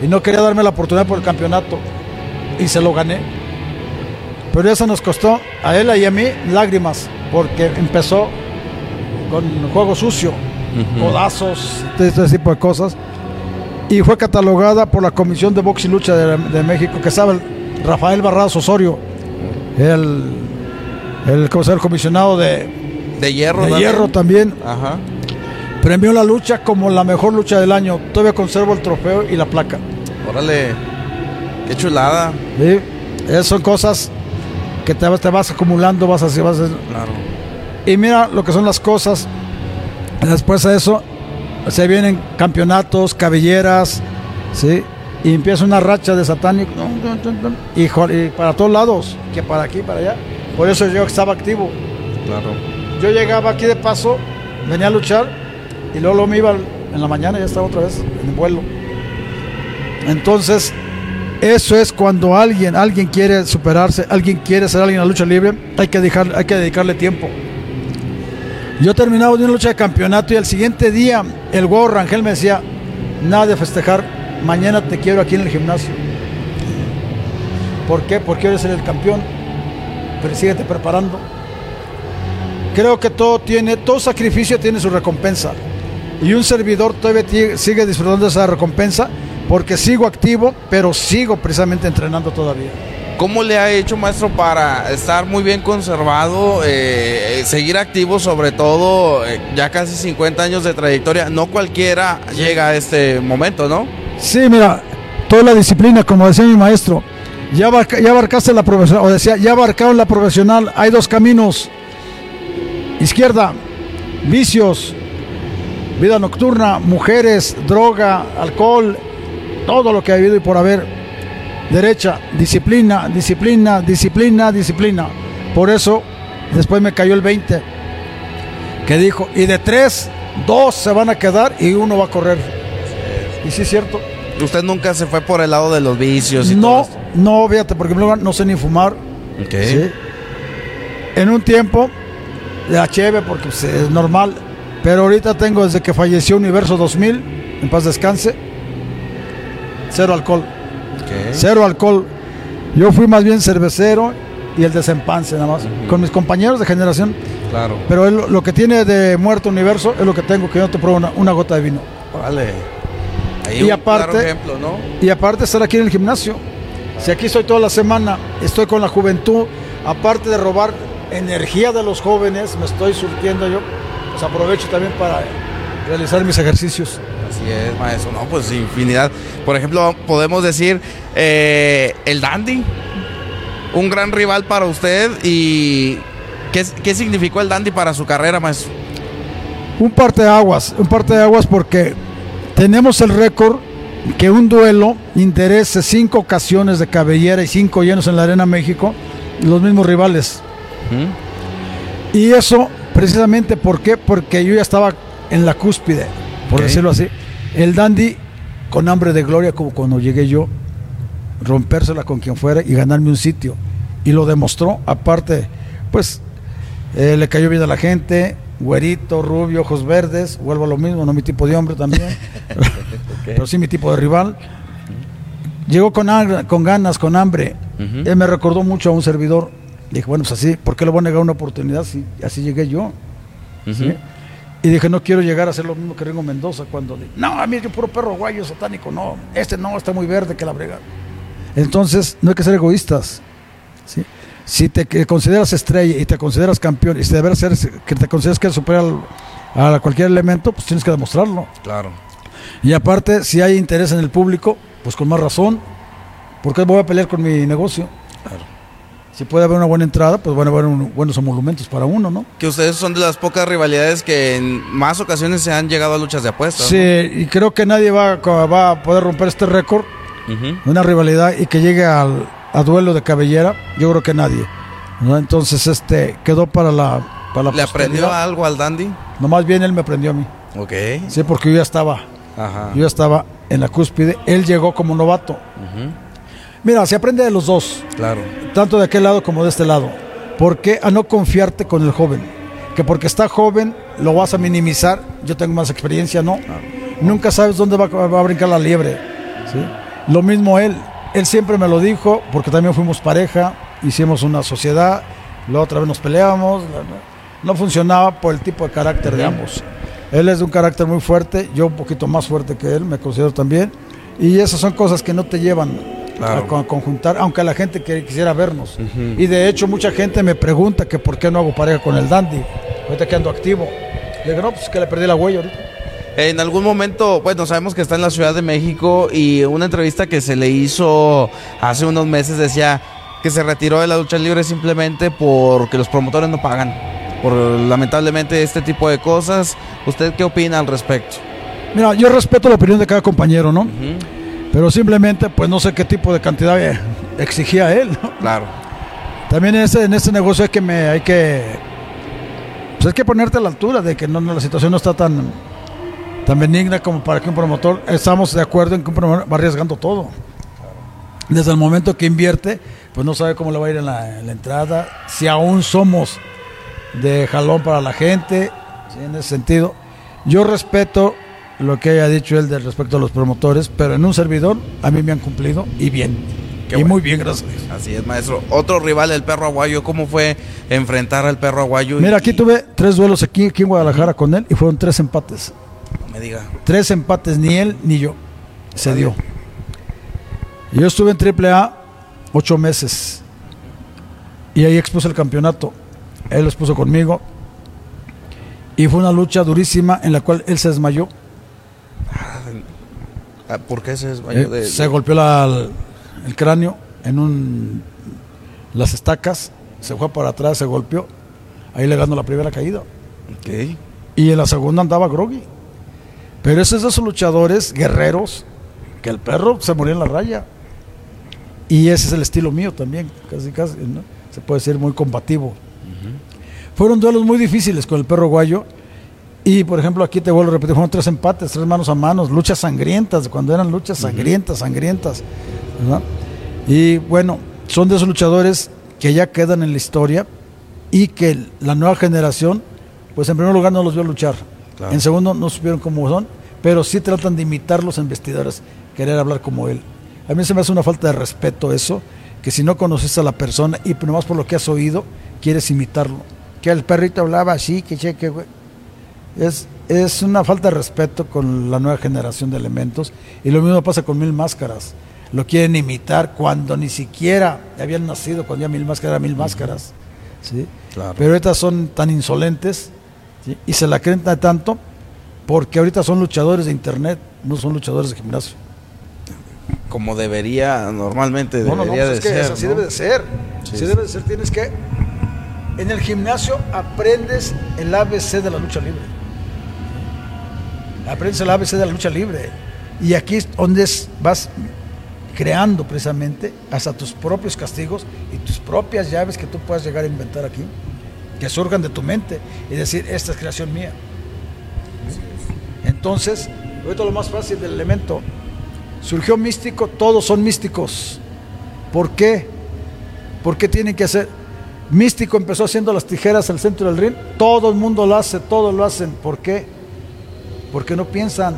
Y no quería darme la oportunidad por el campeonato. Y se lo gané. Pero eso nos costó a él y a mí lágrimas, porque empezó con juego sucio, codazos, todo este tipo de cosas. Y fue catalogada por la Comisión de Box y Lucha de, de México, que sabe el Rafael Barradas Osorio, el, el, el comisionado de, De hierro. de ¿no? hierro también, Ajá. premió la lucha como la mejor lucha del año. Todavía conservo el trofeo y la placa. Órale. Qué chulada. ¿sí? Esas son cosas que te, vas- te vas acumulando, vas así, vas así. Claro. Y mira lo que son las cosas. Después de eso, se vienen campeonatos, cabelleras, ¿sí? Y empieza una racha de satánico. Y, y para todos lados, que para aquí, para allá. Por eso yo estaba activo. Claro. Yo llegaba aquí de paso, venía a luchar, y luego, luego me iba en la mañana, ya estaba otra vez en el vuelo. Entonces, eso es cuando alguien, alguien quiere superarse, alguien quiere ser alguien en la lucha libre, hay que, dejar, hay que dedicarle tiempo. Yo terminaba de una lucha de campeonato y al siguiente día el huevo Rangel me decía, nada de festejar, mañana te quiero aquí en el gimnasio. ¿Por qué? Porque eres el campeón, pero síguete preparando. Creo que todo tiene, todo sacrificio tiene su recompensa. Y un servidor todavía sigue disfrutando de esa recompensa porque sigo activo, pero sigo precisamente entrenando todavía. ¿Cómo le ha hecho, maestro, para estar muy bien conservado, eh, eh, seguir activo, sobre todo eh, ya casi 50 años de trayectoria? No cualquiera llega a este momento, ¿no? Sí, mira, toda la disciplina, como decía mi maestro, ya, abarca- ya abarcaste la profesional, o decía, ya abarcaron la profesional, hay dos caminos. Izquierda, vicios, vida nocturna, mujeres, droga, alcohol, todo lo que ha habido y por haber. Derecha, disciplina, disciplina, disciplina, disciplina. Por eso, después me cayó el 20, que dijo, y de tres, dos se van a quedar y uno va a correr. Y sí es cierto. Usted nunca se fue por el lado de los vicios y No, todo no, fíjate, porque no sé ni fumar. En un tiempo, la cheve, porque pues, es normal. Pero ahorita tengo desde que falleció Universo 2000, en paz descanse, cero alcohol. Cero alcohol. Yo fui más bien cervecero y el desempance nada más. Con mis compañeros de generación. Claro. Pero él, lo que tiene de muerto Universo es lo que tengo, que yo no te pruebo una, una gota de vino. Vale. Ahí Y aparte- claro ejemplo, ¿no? Y aparte estar aquí en el gimnasio. Si aquí estoy toda la semana, estoy con la juventud, aparte de robar energía de los jóvenes, me estoy surtiendo yo, pues aprovecho también para realizar mis ejercicios. Así es, maestro. No, pues infinidad. Por ejemplo, podemos decir eh, el Dandy, un gran rival para usted. ¿Y qué, qué significó el Dandy para su carrera, maestro? Un parte de aguas, un parte de aguas porque tenemos el récord que un duelo interese cinco ocasiones de cabellera y cinco llenos en la Arena México, los mismos rivales. Y eso, precisamente, ¿por qué? Porque yo ya estaba en la cúspide, por decirlo así. El dandy con hambre de gloria, como cuando llegué yo, rompérsela con quien fuera y ganarme un sitio. Y lo demostró, aparte, pues eh, le cayó bien a la gente, güerito, rubio, ojos verdes, vuelvo a lo mismo, no mi tipo de hombre también, pero sí mi tipo de rival. Llegó con, con ganas, con hambre. Él me recordó mucho a un servidor. Dije, bueno, pues así, ¿por qué le voy a negar una oportunidad si así llegué yo? ¿sí? Y dije, no quiero llegar a hacer lo mismo que Ringo Mendoza cuando di- no, a mí yo puro perro guayo satánico, no, este no, está muy verde que la brega. Entonces, no hay que ser egoístas. ¿sí? Si te consideras estrella y te consideras campeón y si de veras eres- que te consideras que eres superior a cualquier elemento, pues tienes que demostrarlo. Claro. Y aparte, si hay interés en el público, pues con más razón, porque voy a pelear con mi negocio. Claro. Si puede haber una buena entrada, pues van a haber un- buenos emolumentos para uno, ¿no? Que ustedes son de las pocas rivalidades que en más ocasiones se han llegado a luchas de apuestas. Sí, y creo que nadie va, a- va a poder romper este récord ¿no? Una rivalidad y que llegue al, a duelo de cabellera. Yo creo que nadie. ¿no? Entonces, este quedó para la. Para la ¿Le aprendió algo al Dandy? Nomás bien él me aprendió a mí. Ok. Sí, porque yo ya estaba. Ajá. Yo ya estaba en la cúspide. Él llegó como novato. Ujú. Mira, se aprende de los dos. Claro. tanto de aquel lado como de este lado. ¿Por qué a no confiarte con el joven? Que porque está joven lo vas a minimizar. Yo tengo más experiencia, no. Nunca sabes dónde va, va a brincar la liebre. ¿sí? Lo mismo él. Él siempre me lo dijo, porque también fuimos pareja, hicimos una sociedad, la otra vez nos peleábamos. No funcionaba por el tipo de carácter de ambos. Él es de un carácter muy fuerte, yo un poquito más fuerte que él, me considero también. Y esas son cosas que no te llevan Claro. a con- conjuntar, aunque la gente que quisiera vernos. Y de hecho mucha gente me pregunta que por qué no hago pareja con el Dandy, ahorita que ando activo. Le digo, no, pues que le perdí la huella ahorita. En algún momento, bueno, sabemos que está en la Ciudad de México y una entrevista que se le hizo hace unos meses decía que se retiró de la lucha libre simplemente porque los promotores no pagan. Por lamentablemente este tipo de cosas. ¿Usted qué opina al respecto? Mira, yo respeto la opinión de cada compañero, ¿no? Pero simplemente, pues no sé qué tipo de cantidad eh, exigía él. ¿no? Claro. También en este, en este negocio hay que, me, hay que, pues hay que ponerte a la altura de que no, no, la situación no está tan, tan benigna como para que un promotor, estamos de acuerdo en que un promotor va arriesgando todo. Desde el momento que invierte, pues no sabe cómo le va a ir en la, en la entrada, si aún somos de jalón para la gente, ¿sí? en ese sentido. Yo respeto lo que haya dicho él de respecto a los promotores, pero en un servidor a mí me han cumplido y bien. Qué y bueno. muy bien, gracias. Así es, maestro. Otro rival, el perro aguayo. ¿Cómo fue enfrentar al perro aguayo? Mira, Y- aquí tuve tres duelos aquí, aquí en Guadalajara con él y fueron tres empates. No me diga. Tres empates, ni él ni yo. Se dio. Yo estuve en AAA ocho meses y ahí expuse el campeonato. Él lo expuso conmigo y fue una lucha durísima en la cual él se desmayó. Ah, ¿Por qué se? Eh, de- se golpeó la- el cráneo en un, las estacas, se fue para atrás, se golpeó. Ahí le ganó la primera caída. Ok. Y en la segunda andaba groggy. Pero esos dos luchadores, guerreros, que el perro se murió en la raya. Y ese es el estilo mío también, casi casi, ¿no? Se puede decir muy combativo. Fueron duelos muy difíciles con el perro guayo. Y por ejemplo, aquí te vuelvo a repetir, fueron tres empates, tres manos a manos, luchas sangrientas, cuando eran luchas sangrientas, sangrientas. ¿verdad? Y bueno, son de esos luchadores que ya quedan en la historia y que la nueva generación, pues en primer lugar no los vio luchar. Claro. En segundo, no supieron cómo son, pero sí tratan de imitarlos en vestidoras, querer hablar como él. A mí se me hace una falta de respeto eso, que si no conoces a la persona y nomás por lo que has oído, quieres imitarlo. Que el perrito hablaba así, que cheque, güey. Es, es una falta de respeto con la nueva generación de elementos. Y lo mismo pasa con Mil Máscaras. Lo quieren imitar cuando ni siquiera habían nacido, cuando ya Mil Máscaras era Mil Máscaras. ¿sí? Claro. Pero ahorita son tan insolentes ¿sí? y se la creen tan- tanto porque ahorita son luchadores de internet, no son luchadores de gimnasio. Como debería, normalmente No, no, no, debería pues es que ser. es así ¿no? debe de ser. Sí, así sí. debe de ser. Tienes que. En el gimnasio aprendes el ABC de la lucha libre. Aprendes el ABC de la lucha libre. Y aquí es donde vas creando precisamente hasta tus propios castigos y tus propias llaves que tú puedas llegar a inventar aquí, que surjan de tu mente y decir, esta es creación mía. Entonces, ahorita lo más fácil del elemento, surgió místico, todos son místicos. ¿Por qué? ¿Por qué tienen que hacer? Místico empezó haciendo las tijeras al centro del ring, todo el mundo lo hace, todos lo hacen. ¿Por qué? Porque no piensan.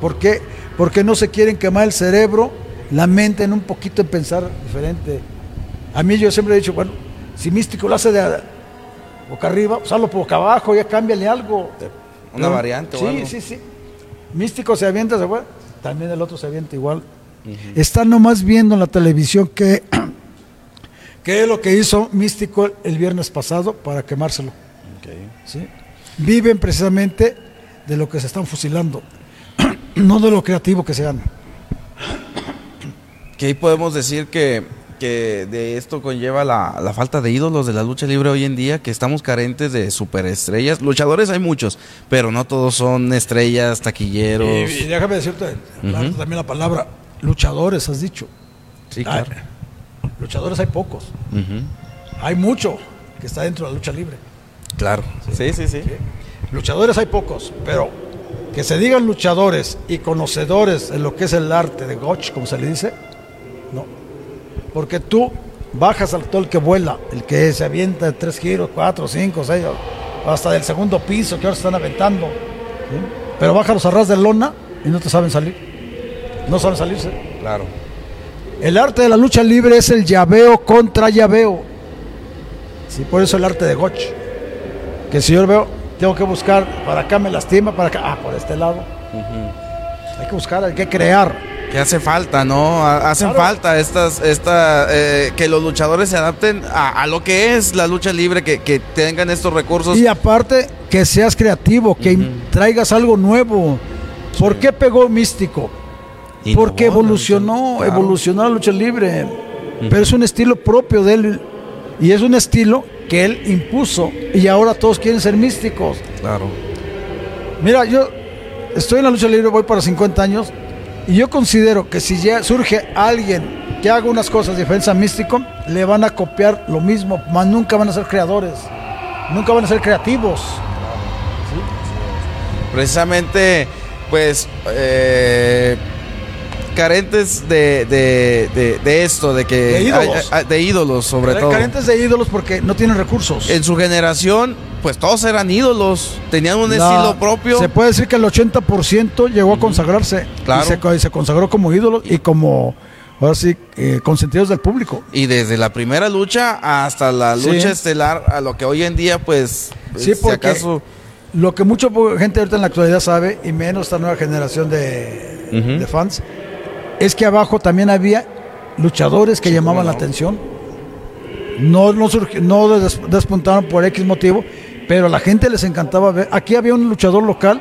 ¿Por qué? Porque no se quieren quemar el cerebro, la mente en un poquito en pensar diferente. A mí yo siempre he dicho, bueno, si místico lo hace de boca arriba, pues hazlo por boca abajo, ya cámbiale algo. Una variante o Sí, algo. sí, sí. Místico se avienta, se fue. También el otro se avienta igual. Está nomás viendo en la televisión que, que es lo que hizo Místico el viernes pasado para quemárselo. Ok. ¿sí? viven precisamente de lo que se están fusilando, no de lo creativo que sean. Que ahí podemos decir que, que de esto conlleva la, la falta de ídolos de la lucha libre hoy en día, que estamos carentes de superestrellas. Luchadores hay muchos, pero no todos son estrellas, taquilleros. Y, y déjame decirte también la palabra luchadores, has dicho. Sí, Ay, claro. luchadores hay pocos, hay mucho que está dentro de la lucha libre. Claro. Sí, sí, sí. Luchadores hay pocos, pero que se digan luchadores y conocedores en lo que es el arte de Gotch, como se le dice, no. Porque tú bajas al todo el que vuela, el que se avienta de tres giros, cuatro, cinco, seis, hasta del segundo piso que ahora se están aventando. ¿sí? Pero bájalos a ras de lona y no te saben salir. No saben salirse. Claro. El arte de la lucha libre es el llaveo contra llaveo. Sí, por eso el arte de Gotch. Que si yo veo, tengo que buscar, para acá me lastima, para acá, ah, por este lado. Hay que buscar, hay que crear. Que hace falta, ¿no? Ha- Hacen Claro. falta estas, esta, eh, que los luchadores se adapten a, a lo que es la lucha libre, que, que tengan estos recursos. Y aparte, que seas creativo, que traigas algo nuevo. ¿Por qué pegó Místico? Y Porque no, evolucionó, claro. evolucionó la lucha libre. Pero es un estilo propio de él. Y es un estilo que él impuso. Y ahora todos quieren ser místicos. Claro. Mira, yo estoy en la lucha libre, voy para 50 años. Y yo considero que si ya surge alguien que haga unas cosas diferentes a místico, le van a copiar lo mismo. Más nunca van a ser creadores. Nunca van a ser creativos. Precisamente, pues, eh, carentes de, de, de- de esto, de que... De ídolos. hay- hay- de ídolos, sobre todo. Carentes de ídolos porque no tienen recursos. En su generación, pues todos eran ídolos, tenían un La- estilo propio. Se puede decir que el 80% llegó a consagrarse. Claro. Y se, co- y se consagró como ídolos y como, ahora sí, eh, consentidos del público. Y desde la primera lucha hasta la Sí. lucha estelar, a lo que hoy en día, pues, Sí, si porque acaso... lo que mucha gente ahorita en la actualidad sabe, y menos esta nueva generación de fans, es que abajo también había luchadores que llamaban la atención. No, no, no des- despuntaron por X motivo, pero a la gente les encantaba ver. Aquí había un luchador local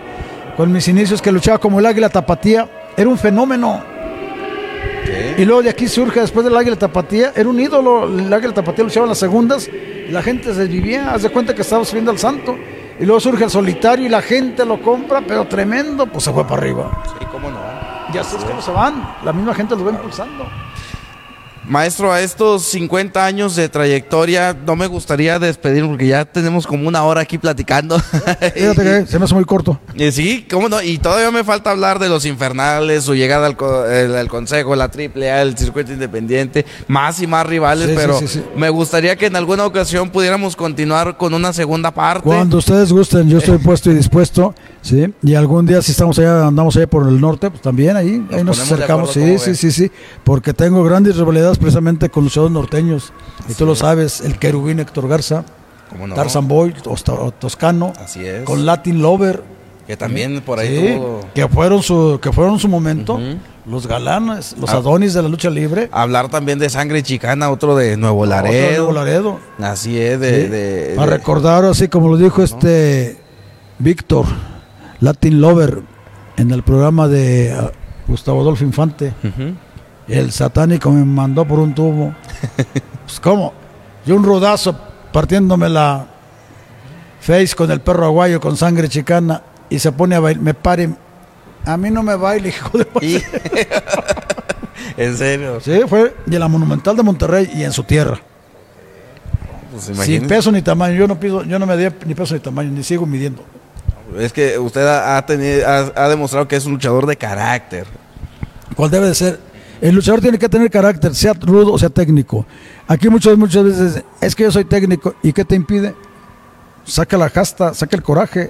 con mis inicios que luchaba como el águila tapatía, era un fenómeno. Y luego de aquí surge, después del Águila Tapatía, era un ídolo. El Águila Tapatía luchaba en las segundas y la gente se vivía. Haz de cuenta que estaba subiendo al santo. Y luego surge el solitario y la gente lo compra, pero tremendo, pues se fue para arriba. Sí, cómo no. Y así es como se van. La misma gente los va impulsando. Maestro, a estos 50 años de trayectoria, no me gustaría despedir porque ya tenemos como una hora aquí platicando. Fíjate que se me hace muy corto. Y sí, cómo no, y todavía me falta hablar de los infernales, su llegada al, co- el- al consejo, la triple A, el circuito independiente, más y más rivales, Sí, pero sí, sí. me gustaría que en alguna ocasión pudiéramos continuar con una segunda parte. Cuando ustedes gusten, yo estoy puesto y dispuesto. ¿sí? Y algún día, si estamos allá, andamos allá por el norte, pues también ahí, ahí nos de acercamos. Sí, ¿cómo sí, sí, sí. Porque tengo grandes rivalidades precisamente con luchadores norteños. Y tú lo sabes, el querubín Héctor Garza. ¿Cómo no? Tarzan Boy, Toscano, Así es. con Latin Lover, que también por ahí sí, tuvo... que fueron su que fueron su momento, los galanes, los Ah. adonis de la lucha libre, Hablar también de sangre chicana, otro de Nuevo otro de Laredo. Nuevo Laredo. Así es, de... Sí, de- para de- recordar así como lo dijo este Víctor, Latin Lover, en el programa de ah, Gustavo Adolfo Infante. El satánico me mandó por un tubo. pues cómo, yo un rodazo partiéndome la face con el perro aguayo con sangre chicana y se pone a bailar, me pare, a mí no me baile, hijo de... Y- en serio. Sí, fue de la Monumental de Monterrey y en su tierra. Pues Sin peso ni tamaño, yo no pido, yo no me di ni peso ni tamaño, ni sigo midiendo. Es que usted ha, ha tenido, ha, ha demostrado que es un luchador de carácter. ¿Cuál debe de ser? El luchador tiene que tener carácter, sea rudo o sea técnico. Aquí muchas, muchas veces es que yo soy técnico y ¿qué te impide? Saca la casta, saca el coraje.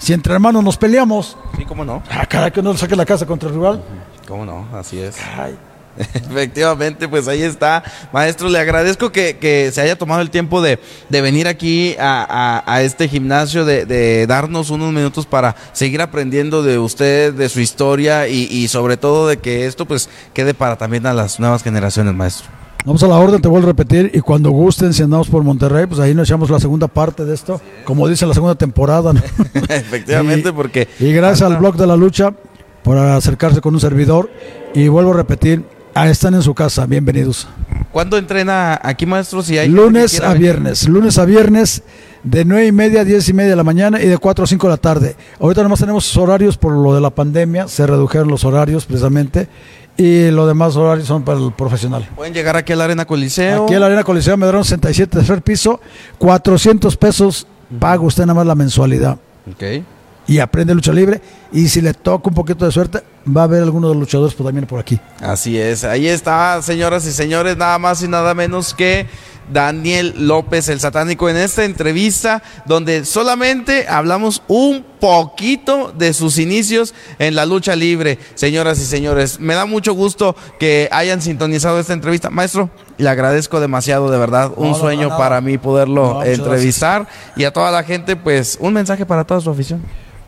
Si entre hermanos nos peleamos, Sí, cómo no. ah, caray, que no saque la casa contra el rival. Cómo no, así es. Ay, Efectivamente, pues ahí está. Maestro, le agradezco que, que se haya tomado el tiempo de, de venir aquí a, a- a este gimnasio, de, de darnos unos minutos para seguir aprendiendo de usted, de su historia y, y sobre todo de que esto pues quede para también a las nuevas generaciones, maestro. Vamos a la orden, te vuelvo a repetir. Y cuando gusten, si andamos por Monterrey, pues ahí nos echamos la segunda parte de esto. Como dice la segunda temporada. ¿no? Efectivamente, Y- porque. Y gracias al blog de la lucha por acercarse con un servidor. Y vuelvo a repetir, ah, están en su casa, bienvenidos. ¿Cuándo entrena aquí, maestro? Si hay Lunes a viernes, lunes a viernes de 9 y media a 10 y media de la mañana y de 4 a 5 de la tarde. Ahorita nomás tenemos horarios por lo de la pandemia, se redujeron los horarios precisamente y los demás horarios son para el profesional. Pueden llegar aquí a la Arena Coliseo. Aquí en la Arena Coliseo Medrano 67, tercer piso, 400 pesos, paga usted nada más la mensualidad Ok. y aprende lucha libre y si le toca un poquito de suerte va a haber algunos de los luchadores pues, también por aquí. Así es, ahí está, señoras y señores, nada más y nada menos que Daniel López, el satánico, en esta entrevista donde solamente hablamos un poquito de sus inicios en la lucha libre. Señoras y señores, me da mucho gusto que hayan sintonizado esta entrevista. Maestro, le agradezco demasiado, de verdad, un No, sueño no, para mí poderlo entrevistar y a toda la gente, pues un mensaje para toda su afición.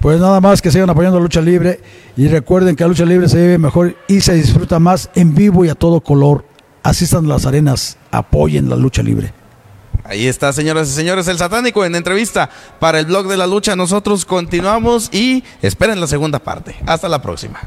Pues nada más que sigan apoyando la lucha libre y recuerden que la lucha libre se vive mejor y se disfruta más en vivo y a todo color. Asistan a las arenas, apoyen la lucha libre. Ahí está, señoras y señores, el satánico en entrevista para el blog de la lucha. Nosotros continuamos y esperen la segunda parte. Hasta la próxima.